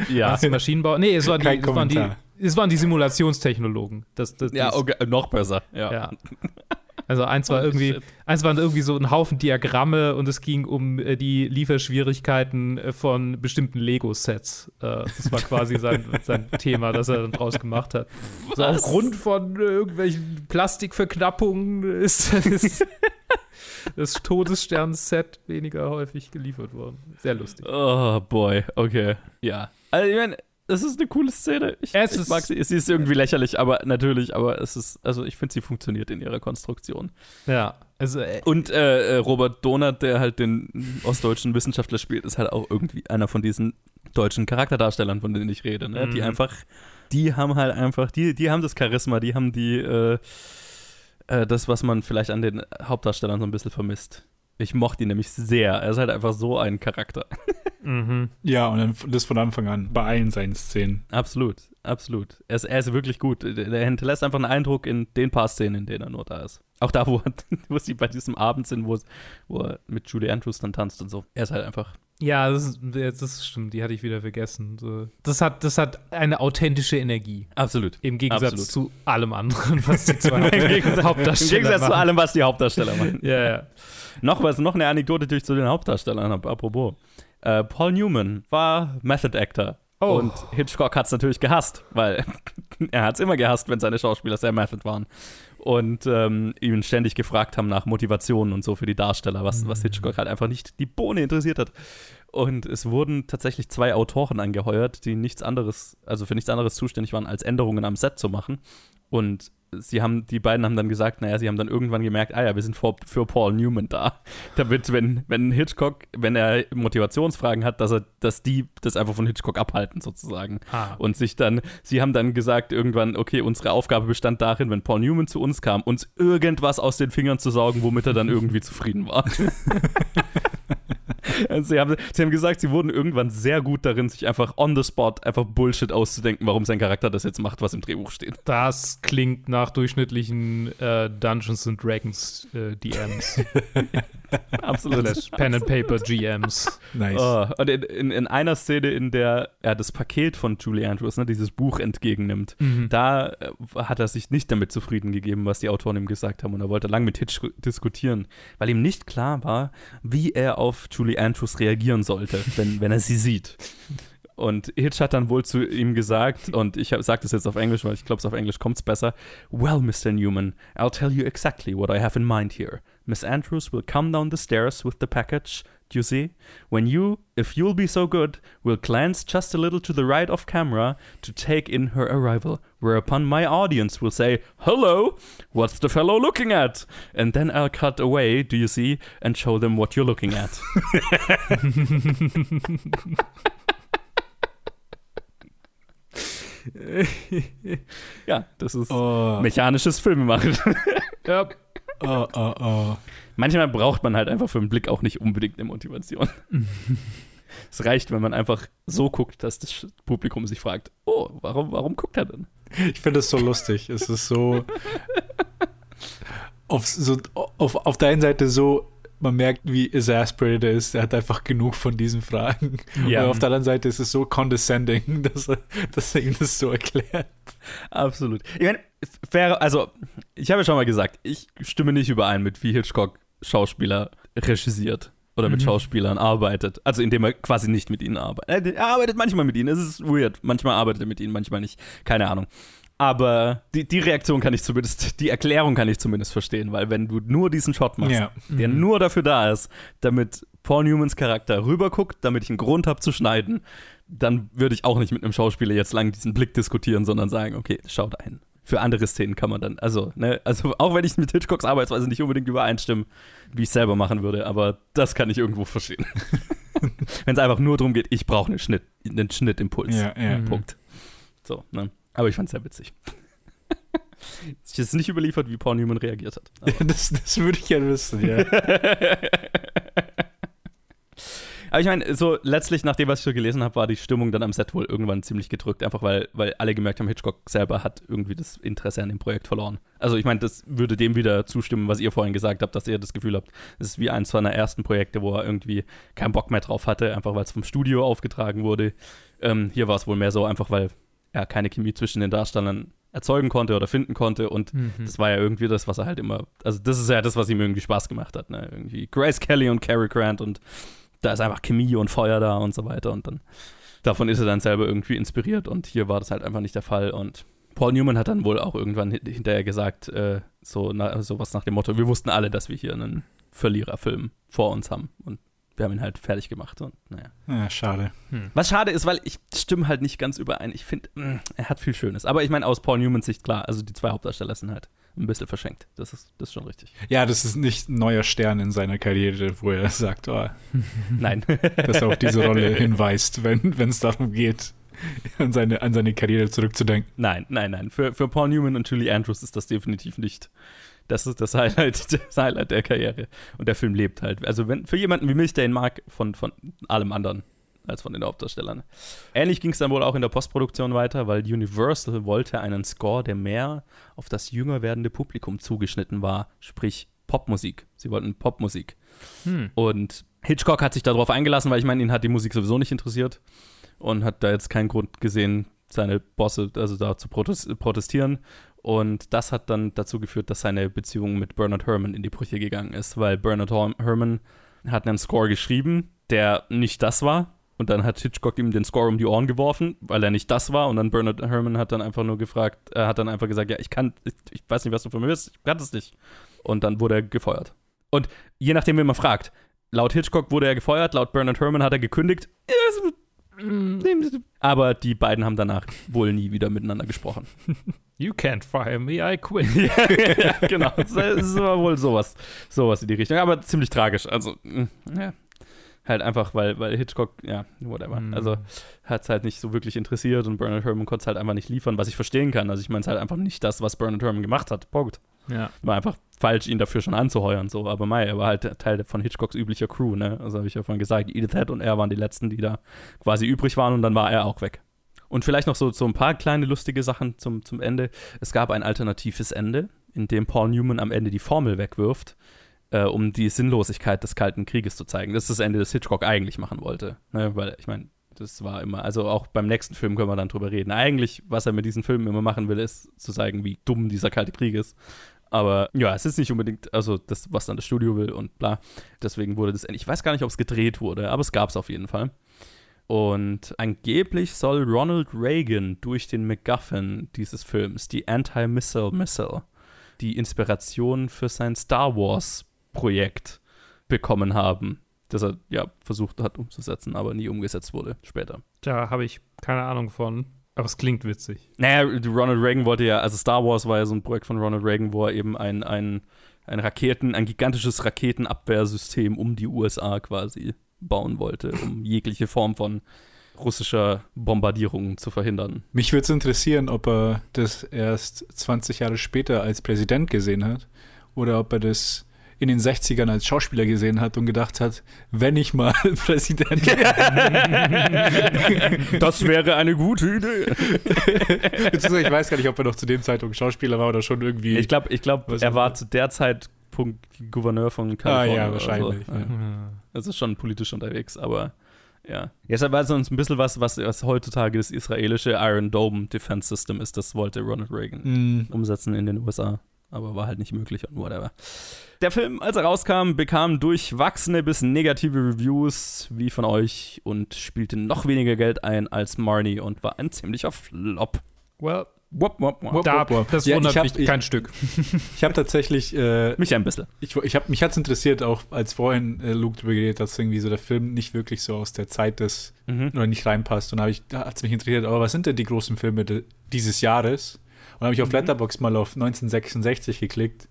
Ja. Was, Maschinenbau? Nee, es, war die, es, waren die, es waren die Simulationstechnologen. Das, das, Ja, das, okay, noch besser. Ja. ja. [LAUGHS] Also eins war irgendwie, eins waren irgendwie so ein Haufen Diagramme und es ging um äh, die Lieferschwierigkeiten äh, von bestimmten Lego-Sets. Äh, das war quasi sein, [LAUGHS] sein Thema, das er dann draus gemacht hat. So aufgrund von äh, irgendwelchen Plastikverknappungen ist, [LAUGHS] ist das Todesstern-Set weniger häufig geliefert worden. Sehr lustig. Oh boy, okay. Ja. Also ich meine, das ist eine coole Szene. Ich, Es ich mag sie. Sie ist irgendwie lächerlich, aber natürlich, aber es ist, also ich finde, sie funktioniert in ihrer Konstruktion. Ja, also äh, Und äh, äh, Robert Donat, der halt den ostdeutschen Wissenschaftler spielt, ist halt auch irgendwie einer von diesen deutschen Charakterdarstellern, von denen ich rede, ne? Die Mhm. einfach, die haben halt einfach, die, die haben das Charisma, die haben die, äh, äh, das, was man vielleicht an den Hauptdarstellern so ein bisschen vermisst. Ich mochte ihn nämlich sehr. Er ist halt einfach so ein Charakter. [LAUGHS] mhm. Ja, und dann das von Anfang an bei allen seinen Szenen. Absolut, absolut. Er ist, er ist wirklich gut. Der, der hinterlässt einfach einen Eindruck in den paar Szenen, in denen er nur da ist. Auch da, wo, er- [LAUGHS] wo sie bei diesem Abend sind, wo, wo er mit Julie Andrews dann tanzt und so. Er ist halt einfach. Ja, das, ist, das stimmt, die hatte ich wieder vergessen. Das, hat, das hat eine authentische Energie. Absolut. Im Gegensatz Absolut. zu allem anderen, was die zwei [LAUGHS] Im Gegensatz, im Hauptdarsteller Gegensatz zu machen. allem, was die Hauptdarsteller machen. Ja, ja. noch was, noch eine Anekdote, die ich zu den Hauptdarstellern habe, apropos. Äh, Paul Newman war Method Actor Oh. Und Hitchcock hat es natürlich gehasst, weil [LAUGHS] er hat es immer gehasst, wenn seine Schauspieler sehr method waren. Und ähm, ihn ständig gefragt haben nach Motivationen und so für die Darsteller, was, was Hitchcock halt einfach nicht die Bohne interessiert hat. Und es wurden tatsächlich zwei Autoren angeheuert, die nichts anderes, also für nichts anderes zuständig waren, als Änderungen am Set zu machen. Und sie haben, die beiden haben dann gesagt, naja, sie haben dann irgendwann gemerkt, ah ja, wir sind für, für Paul Newman da. [LAUGHS] Damit, wenn, wenn Hitchcock, wenn er Motivationsfragen hat, dass er, dass die das einfach von Hitchcock abhalten, sozusagen. Ah. Und sich dann, sie haben dann gesagt, irgendwann, okay, unsere Aufgabe bestand darin, wenn Paul Newman zu uns kam, uns irgendwas aus den Fingern zu saugen, womit er dann irgendwie zufrieden war. [LAUGHS] Also sie, haben, sie haben gesagt, sie wurden irgendwann sehr gut darin, sich einfach on the spot einfach Bullshit auszudenken, warum sein Charakter das jetzt macht, was im Drehbuch steht. Das klingt nach durchschnittlichen äh, Dungeons and Dragons äh, DMs. [LAUGHS] Absolut. Slash Pen and Paper GMs. Nice. Oh, und in, in, in einer Szene, in der er das Paket von Julie Andrews, ne, dieses Buch entgegennimmt, da äh, hat er sich nicht damit zufrieden gegeben, was die Autoren ihm gesagt haben. Und er wollte lang mit Hitch diskutieren, weil ihm nicht klar war, wie er auf Julie Andrews reagieren sollte, wenn, wenn er sie sieht. Und Hitch hat dann wohl zu ihm gesagt, und ich sage das jetzt auf Englisch, weil ich glaube, auf Englisch kommt es besser. Well, Mr. Newman, I'll tell you exactly what I have in mind here. Miss Andrews will come down the stairs with the package, you see? When you, if you'll be so good, will glance just a little to the right of camera to take in her arrival, whereupon my audience will say, Hello, what's the fellow looking at? And then I'll cut away, do you see, and show them what you're looking at. [LAUGHS] ja, das ist Oh, mechanisches Filmemachen. [LAUGHS] Ja, oh, oh, oh. Manchmal braucht man halt einfach für einen Blick auch nicht unbedingt eine Motivation. [LAUGHS] es reicht, wenn man einfach so guckt, dass das Publikum sich fragt, oh, warum, warum guckt er denn? Ich finde es so lustig. Es ist so auf, so auf, auf der einen Seite so, man merkt, wie exasperated er ist. Er hat einfach genug von diesen Fragen. Ja. Und auf der anderen Seite ist es so condescending, [LAUGHS] dass er, dass er ihm das so erklärt. Absolut. Ich meine, fair, also, ich habe ja schon mal gesagt, ich stimme nicht überein mit, wie Hitchcock Schauspieler regisiert oder mit Schauspielern arbeitet. Also indem er quasi nicht mit ihnen arbeitet. Er arbeitet manchmal mit ihnen, es ist weird. Manchmal arbeitet er mit ihnen, manchmal nicht. Keine Ahnung. Aber die, die Reaktion kann ich zumindest, die Erklärung kann ich zumindest verstehen, weil wenn du nur diesen Shot machst, Ja. der nur dafür da ist, damit Paul Newmans Charakter rüberguckt, damit ich einen Grund habe zu schneiden, dann würde ich auch nicht mit einem Schauspieler jetzt lang diesen Blick diskutieren, sondern sagen, okay, schau da hin. Für andere Szenen kann man dann, also, ne, also auch wenn ich mit Hitchcocks Arbeitsweise nicht unbedingt übereinstimme, wie ich selber machen würde, aber das kann ich irgendwo verstehen. [LAUGHS] wenn es einfach nur darum geht, ich brauche einen Schnitt, einen Schnittimpuls. Ja, ja. Punkt. So, ne? Aber ich fand es sehr witzig. [LAUGHS] Es ist nicht überliefert, wie Paul Newman reagiert hat. Aber- [LAUGHS] Das, das würde ich gerne wissen, ja. Aber ich meine, so letztlich, nach dem, was ich so gelesen habe, war die Stimmung dann am Set wohl irgendwann ziemlich gedrückt, einfach weil, weil alle gemerkt haben, Hitchcock selber hat irgendwie das Interesse an dem Projekt verloren. Also ich meine, das würde dem wieder zustimmen, was ihr vorhin gesagt habt, dass ihr das Gefühl habt, es ist wie eins seiner ersten Projekte, wo er irgendwie keinen Bock mehr drauf hatte, einfach weil es vom Studio aufgetragen wurde. Ähm, hier war es wohl mehr so, einfach weil er keine Chemie zwischen den Darstellern erzeugen konnte oder finden konnte und das war ja irgendwie das, was er halt immer, also das ist ja das, was ihm irgendwie Spaß gemacht hat, ne? Irgendwie Grace Kelly und Cary Grant und da ist einfach Chemie und Feuer da und so weiter und dann davon ist er dann selber irgendwie inspiriert und hier war das halt einfach nicht der Fall und Paul Newman hat dann wohl auch irgendwann hin- hinterher gesagt, äh, so na, sowas nach dem Motto, wir wussten alle, dass wir hier einen Verliererfilm vor uns haben und wir haben ihn halt fertig gemacht und naja. ja. Schade. Was schade ist, weil ich stimme halt nicht ganz überein. Ich finde, mh, er hat viel Schönes. Aber ich meine, aus Paul Newmans Sicht, klar, also die zwei Hauptdarsteller sind halt ein bisschen verschenkt. Das ist, das ist schon richtig. Ja, das ist nicht ein neuer Stern in seiner Karriere, wo er sagt, oh, [LAUGHS] Nein. [LAUGHS] dass er auf diese Rolle [LAUGHS] hinweist, wenn es darum geht, an seine, an seine Karriere zurückzudenken. nein, nein, nein. Für, für Paul Newman und Julie Andrews ist das definitiv nicht. Das ist das Highlight, das Highlight der Karriere. Und der Film lebt halt. Also wenn, für jemanden wie mich, der ihn mag, von, von allem anderen als von den Hauptdarstellern. Ähnlich ging es dann wohl auch in der Postproduktion weiter, weil Universal wollte einen Score, der mehr auf das jünger werdende Publikum zugeschnitten war, sprich Popmusik. Sie wollten Popmusik. Hm. Und Hitchcock hat sich darauf eingelassen, weil ich meine, ihn hat die Musik sowieso nicht interessiert und hat da jetzt keinen Grund gesehen, seine Bosse also da zu protes- protestieren. Und das hat dann dazu geführt, dass seine Beziehung mit Bernard Herrmann in die Brüche gegangen ist, weil Bernard Her- Herrmann hat einen Score geschrieben, der nicht das war, Und dann hat Hitchcock ihm den Score um die Ohren geworfen, weil er nicht das war. Und dann Bernard Herrmann hat dann einfach nur gefragt, er hat dann einfach gesagt, ja, ich kann, ich, ich weiß nicht, was du von mir willst, ich kann das nicht. Und dann wurde er gefeuert. Und je nachdem, wen man fragt, laut Hitchcock wurde er gefeuert, laut Bernard Herrmann hat er gekündigt. Aber die beiden haben danach wohl nie wieder miteinander gesprochen. You can't fire me, I quit. [LAUGHS] ja, genau. Es war wohl sowas, sowas in die Richtung. Aber ziemlich tragisch. Also, mm, ja. Halt einfach, weil, weil Hitchcock, ja, whatever. Mhm. Also hat es halt nicht so wirklich interessiert und Bernard Herrmann konnte es halt einfach nicht liefern, was ich verstehen kann. Also ich meine, es ist halt einfach nicht das, was Bernard Herrmann gemacht hat. Punkt. Ja. War einfach falsch, ihn dafür schon anzuheuern, so. Aber Mai, er war halt Teil von Hitchcocks üblicher Crew, ne? Also habe ich ja vorhin gesagt, Edith Head und er waren die letzten, die da quasi übrig waren und dann war er auch weg. Und vielleicht noch so, so ein paar kleine lustige Sachen zum, zum Ende. Es gab ein alternatives Ende, in dem Paul Newman am Ende die Formel wegwirft, äh, um die Sinnlosigkeit des Kalten Krieges zu zeigen. Das ist das Ende, das Hitchcock eigentlich machen wollte. Ne? Weil, ich meine, das war immer, also auch beim nächsten Film können wir dann drüber reden. Eigentlich, was er mit diesen Filmen immer machen will, ist zu zeigen, wie dumm dieser Kalte Krieg ist. Aber ja, es ist nicht unbedingt, also das, was dann das Studio will und bla. Deswegen wurde das, ich weiß gar nicht, ob es gedreht wurde, aber es gab es auf jeden Fall. Und angeblich soll Ronald Reagan durch den MacGuffin dieses Films, die Anti-Missile Missile, die Inspiration für sein Star Wars-Projekt bekommen haben, das er ja versucht hat umzusetzen, aber nie umgesetzt wurde später. Da habe ich keine Ahnung von. Aber es klingt witzig. Naja, Ronald Reagan wollte ja, also Star Wars war ja so ein Projekt von Ronald Reagan, wo er eben ein, ein, ein Raketen, ein gigantisches Raketenabwehrsystem um die USA quasi bauen wollte, um [LAUGHS] jegliche Form von russischer Bombardierung zu verhindern. Mich würde es interessieren, ob er das erst 20 Jahre später als Präsident gesehen hat oder ob er das in den 60ern als Schauspieler gesehen hat und gedacht hat, wenn ich mal [LAUGHS] Präsident [LAUGHS] Das wäre eine gute Idee. [LAUGHS] Ich weiß gar nicht, ob er noch zu dem Zeitpunkt Schauspieler war oder schon irgendwie. Ich glaube, ich glaub, Was er war das? zu der Zeitpunkt Gouverneur von ah Kalifornien. ja, oder wahrscheinlich. So. ja. Es ist schon politisch unterwegs, aber ja. Deshalb war es uns ein bisschen was, was, was heutzutage das israelische Iron Dome Defense System ist. Das wollte Ronald Reagan Mm, umsetzen in den USA. Aber war halt nicht möglich und whatever. Der Film, als er rauskam, bekam durchwachsene bis negative Reviews, wie von euch, und spielte noch weniger Geld ein als Marnie und war ein ziemlicher Flop. Well, Wop, wop, wop. Wop, da, wop, wop. das Ja, wundert ich hab- mich ich- kein Stück. [LAUGHS] Ich habe tatsächlich, äh, Mich ein bisschen. ich, ich hab, mich hat es interessiert, auch als vorhin äh, Luke drüber geredet hat, dass irgendwie so der Film nicht wirklich so aus der Zeit des Mhm. oder nicht reinpasst. Und da hat es mich interessiert, aber was sind denn die großen Filme de, dieses Jahres? Und dann habe ich auf Mhm. Letterboxd mal auf 1966 geklickt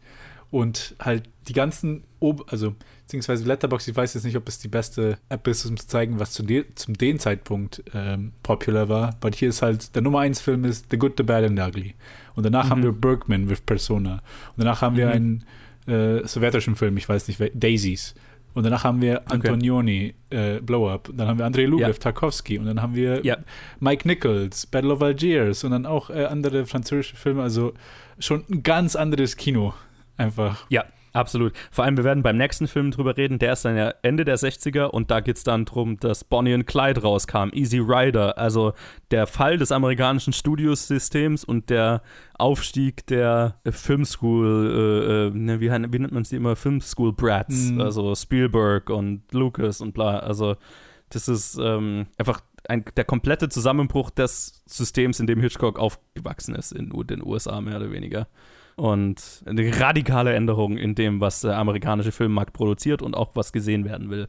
und halt die ganzen, Ob also beziehungsweise Letterboxd, ich weiß jetzt nicht, ob es die beste App ist, um zu zeigen, was zu de zum den Zeitpunkt ähm, popular war. Aber hier ist halt, der Nummer 1 Film ist The Good, The Bad and the Ugly. Und danach haben Mhm. wir Bergman with Persona. Und danach haben wir Mhm. einen äh, sowjetischen Film, ich weiß nicht, Daisies. Und danach haben wir Antonioni, äh, Blow Up. Dann haben wir Andrei Lublev, Ja. Tarkovsky. Und dann haben wir Ja. Mike Nichols, Battle of Algiers. Und dann auch äh, andere französische Filme. Also schon ein ganz anderes Kino. Einfach. Ja, absolut. Vor allem, wir werden beim nächsten Film drüber reden, der ist dann ja Ende der 60er und da geht es dann darum, dass Bonnie und Clyde rauskam, Easy Rider, also der Fall des amerikanischen Studiosystems und der Aufstieg der Filmschool, äh, äh, ne, wie, wie nennt man sie immer, Filmschool Brats, Mhm. also Spielberg und Lucas und bla, also das ist ähm, einfach ein, der komplette Zusammenbruch des Systems, in dem Hitchcock aufgewachsen ist, in den USA mehr oder weniger. Und eine radikale Änderung in dem, was der amerikanische Filmmarkt produziert und auch was gesehen werden will.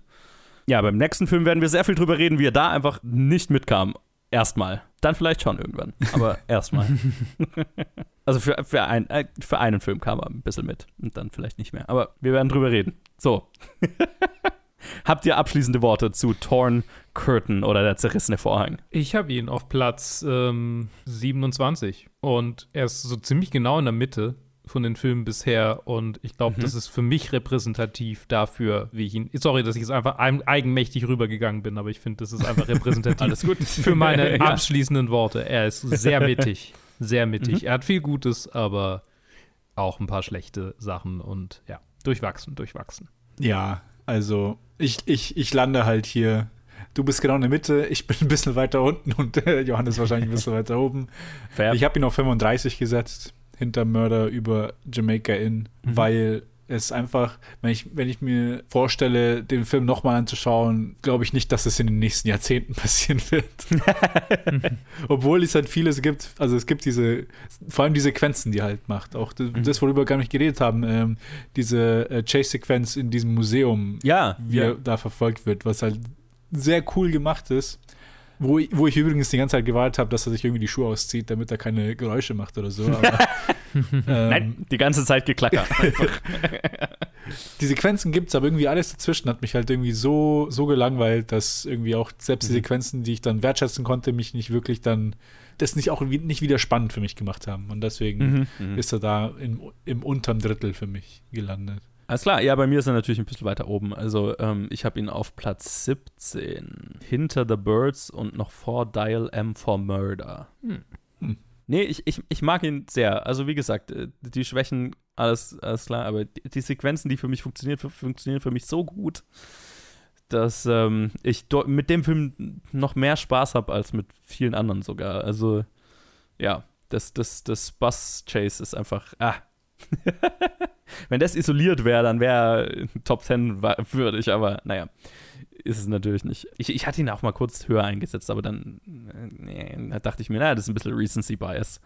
Ja, beim nächsten Film werden wir sehr viel drüber reden, wie er da einfach nicht mitkam. Erstmal. Dann vielleicht schon irgendwann. Aber [LAUGHS] erstmal. [LAUGHS] also für, für, ein, äh, für einen Film kam er ein bisschen mit. Und dann vielleicht nicht mehr. Aber wir werden drüber reden. So. [LAUGHS] Habt ihr abschließende Worte zu Torn Curtain oder der zerrissene Vorhang? Ich habe ihn auf Platz ähm, 27 und er ist so ziemlich genau in der Mitte von den Filmen bisher und ich glaube, Mhm. das ist für mich repräsentativ dafür, wie ich ihn. Sorry, dass ich jetzt einfach ein, eigenmächtig rübergegangen bin, aber ich finde, das ist einfach repräsentativ [LAUGHS] für meine [LAUGHS] Ja. abschließenden Worte. Er ist sehr mittig, sehr mittig. Mhm. Er hat viel Gutes, aber auch ein paar schlechte Sachen und ja, durchwachsen, durchwachsen. Ja, also ich, ich, ich lande halt hier. Du bist genau in der Mitte, ich bin ein bisschen weiter unten und äh, Johannes wahrscheinlich ein bisschen weiter oben. Fair. Ich habe ihn auf 35 gesetzt, hinter Mörder über Jamaica Inn, Mhm. weil es einfach, wenn ich, wenn ich mir vorstelle, den Film nochmal anzuschauen, glaube ich nicht, dass es in den nächsten Jahrzehnten [LAUGHS] passieren wird. [LAUGHS] Obwohl es halt vieles gibt, also es gibt diese, vor allem die Sequenzen, die halt macht. Auch das, das worüber wir gar nicht geredet haben, ähm, diese äh, Chase-Sequenz in diesem Museum, Ja, wie ja. da verfolgt wird, was halt sehr cool gemacht ist. Wo, ich- wo ich übrigens die ganze Zeit gewartet habe, dass er sich irgendwie die Schuhe auszieht, damit er keine Geräusche macht oder so. Aber, [LAUGHS] ähm, Nein, die ganze Zeit geklackert. [LAUGHS] die Sequenzen gibt es, aber irgendwie alles dazwischen hat mich halt irgendwie so, so gelangweilt, dass irgendwie auch selbst die Sequenzen, die ich dann wertschätzen konnte, mich nicht wirklich dann, das nicht auch nicht wieder spannend für mich gemacht haben. Und deswegen Mhm. ist er da im, im unteren Drittel für mich gelandet. Alles klar, ja, bei mir ist er natürlich ein bisschen weiter oben. Also ähm, ich habe ihn auf Platz 17. Hinter The Birds und noch vor Dial M for Murder. Hm. Hm. Nee, ich, ich, ich mag ihn sehr. Also wie gesagt, äh, die Schwächen, alles, alles klar, aber die, die Sequenzen, die für mich funktionieren, fu- funktionieren für mich so gut, dass ähm, ich do- mit dem Film noch mehr Spaß habe als mit vielen anderen sogar. Also ja, das, das, das Bus Chase ist einfach, ah. [LAUGHS] Wenn das isoliert wäre, dann wäre Top 10 wa- würdig, aber naja, ist es natürlich nicht. Ich, ich hatte ihn auch mal kurz höher eingesetzt, aber dann äh, nee, da dachte ich mir, naja, das ist ein bisschen Recency Bias.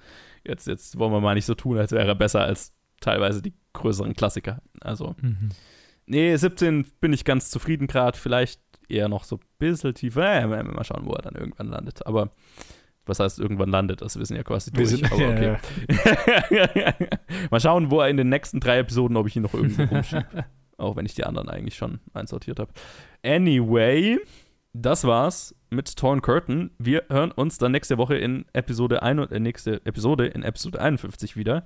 Jetzt, jetzt wollen wir mal nicht so tun, als wäre er besser als teilweise die größeren Klassiker. Also, Mhm. nee, 17 bin ich ganz zufrieden gerade, vielleicht eher noch so ein bisschen tiefer. Naja, mal schauen, wo er dann irgendwann landet. Aber was heißt irgendwann landet, das wissen ja quasi Wir durch. sind- aber ja, okay. [LAUGHS] Mal schauen, wo er in den nächsten drei Episoden, ob ich ihn noch irgendwo [LAUGHS] rumschiebe. Auch wenn ich die anderen eigentlich schon einsortiert habe. Anyway, das war's mit Torn Curtain. Wir hören uns dann nächste Woche in Episode 1, äh, nächste Episode in Episode 51 wieder,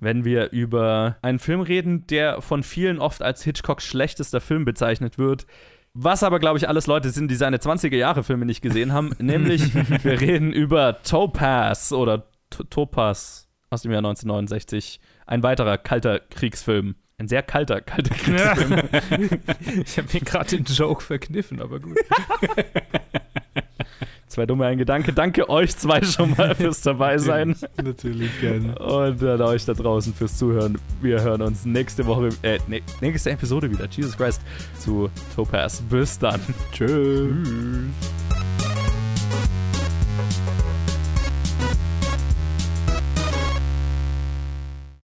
wenn wir über einen Film reden, der von vielen oft als Hitchcocks schlechtester Film bezeichnet wird. Was aber, glaube ich, alles Leute sind, die seine 20er-Jahre-Filme nicht gesehen haben. [LAUGHS] Nämlich, wir reden über Topaz oder T Topaz aus dem Jahr 1969. Ein weiterer kalter Kriegsfilm. Ein sehr kalter, kalter Kriegsfilm. [LAUGHS] Ich habe mir gerade den Joke verkniffen, aber gut. [LAUGHS] Zwei dumme, ein Gedanke. Danke euch zwei schon mal fürs dabei [LAUGHS] sein. Natürlich gerne. Und an euch da draußen fürs Zuhören. Wir hören uns nächste Woche, äh, ne- nächste Episode wieder. Jesus Christ. Zu Topaz. Bis dann. Tschüss. Tschüss.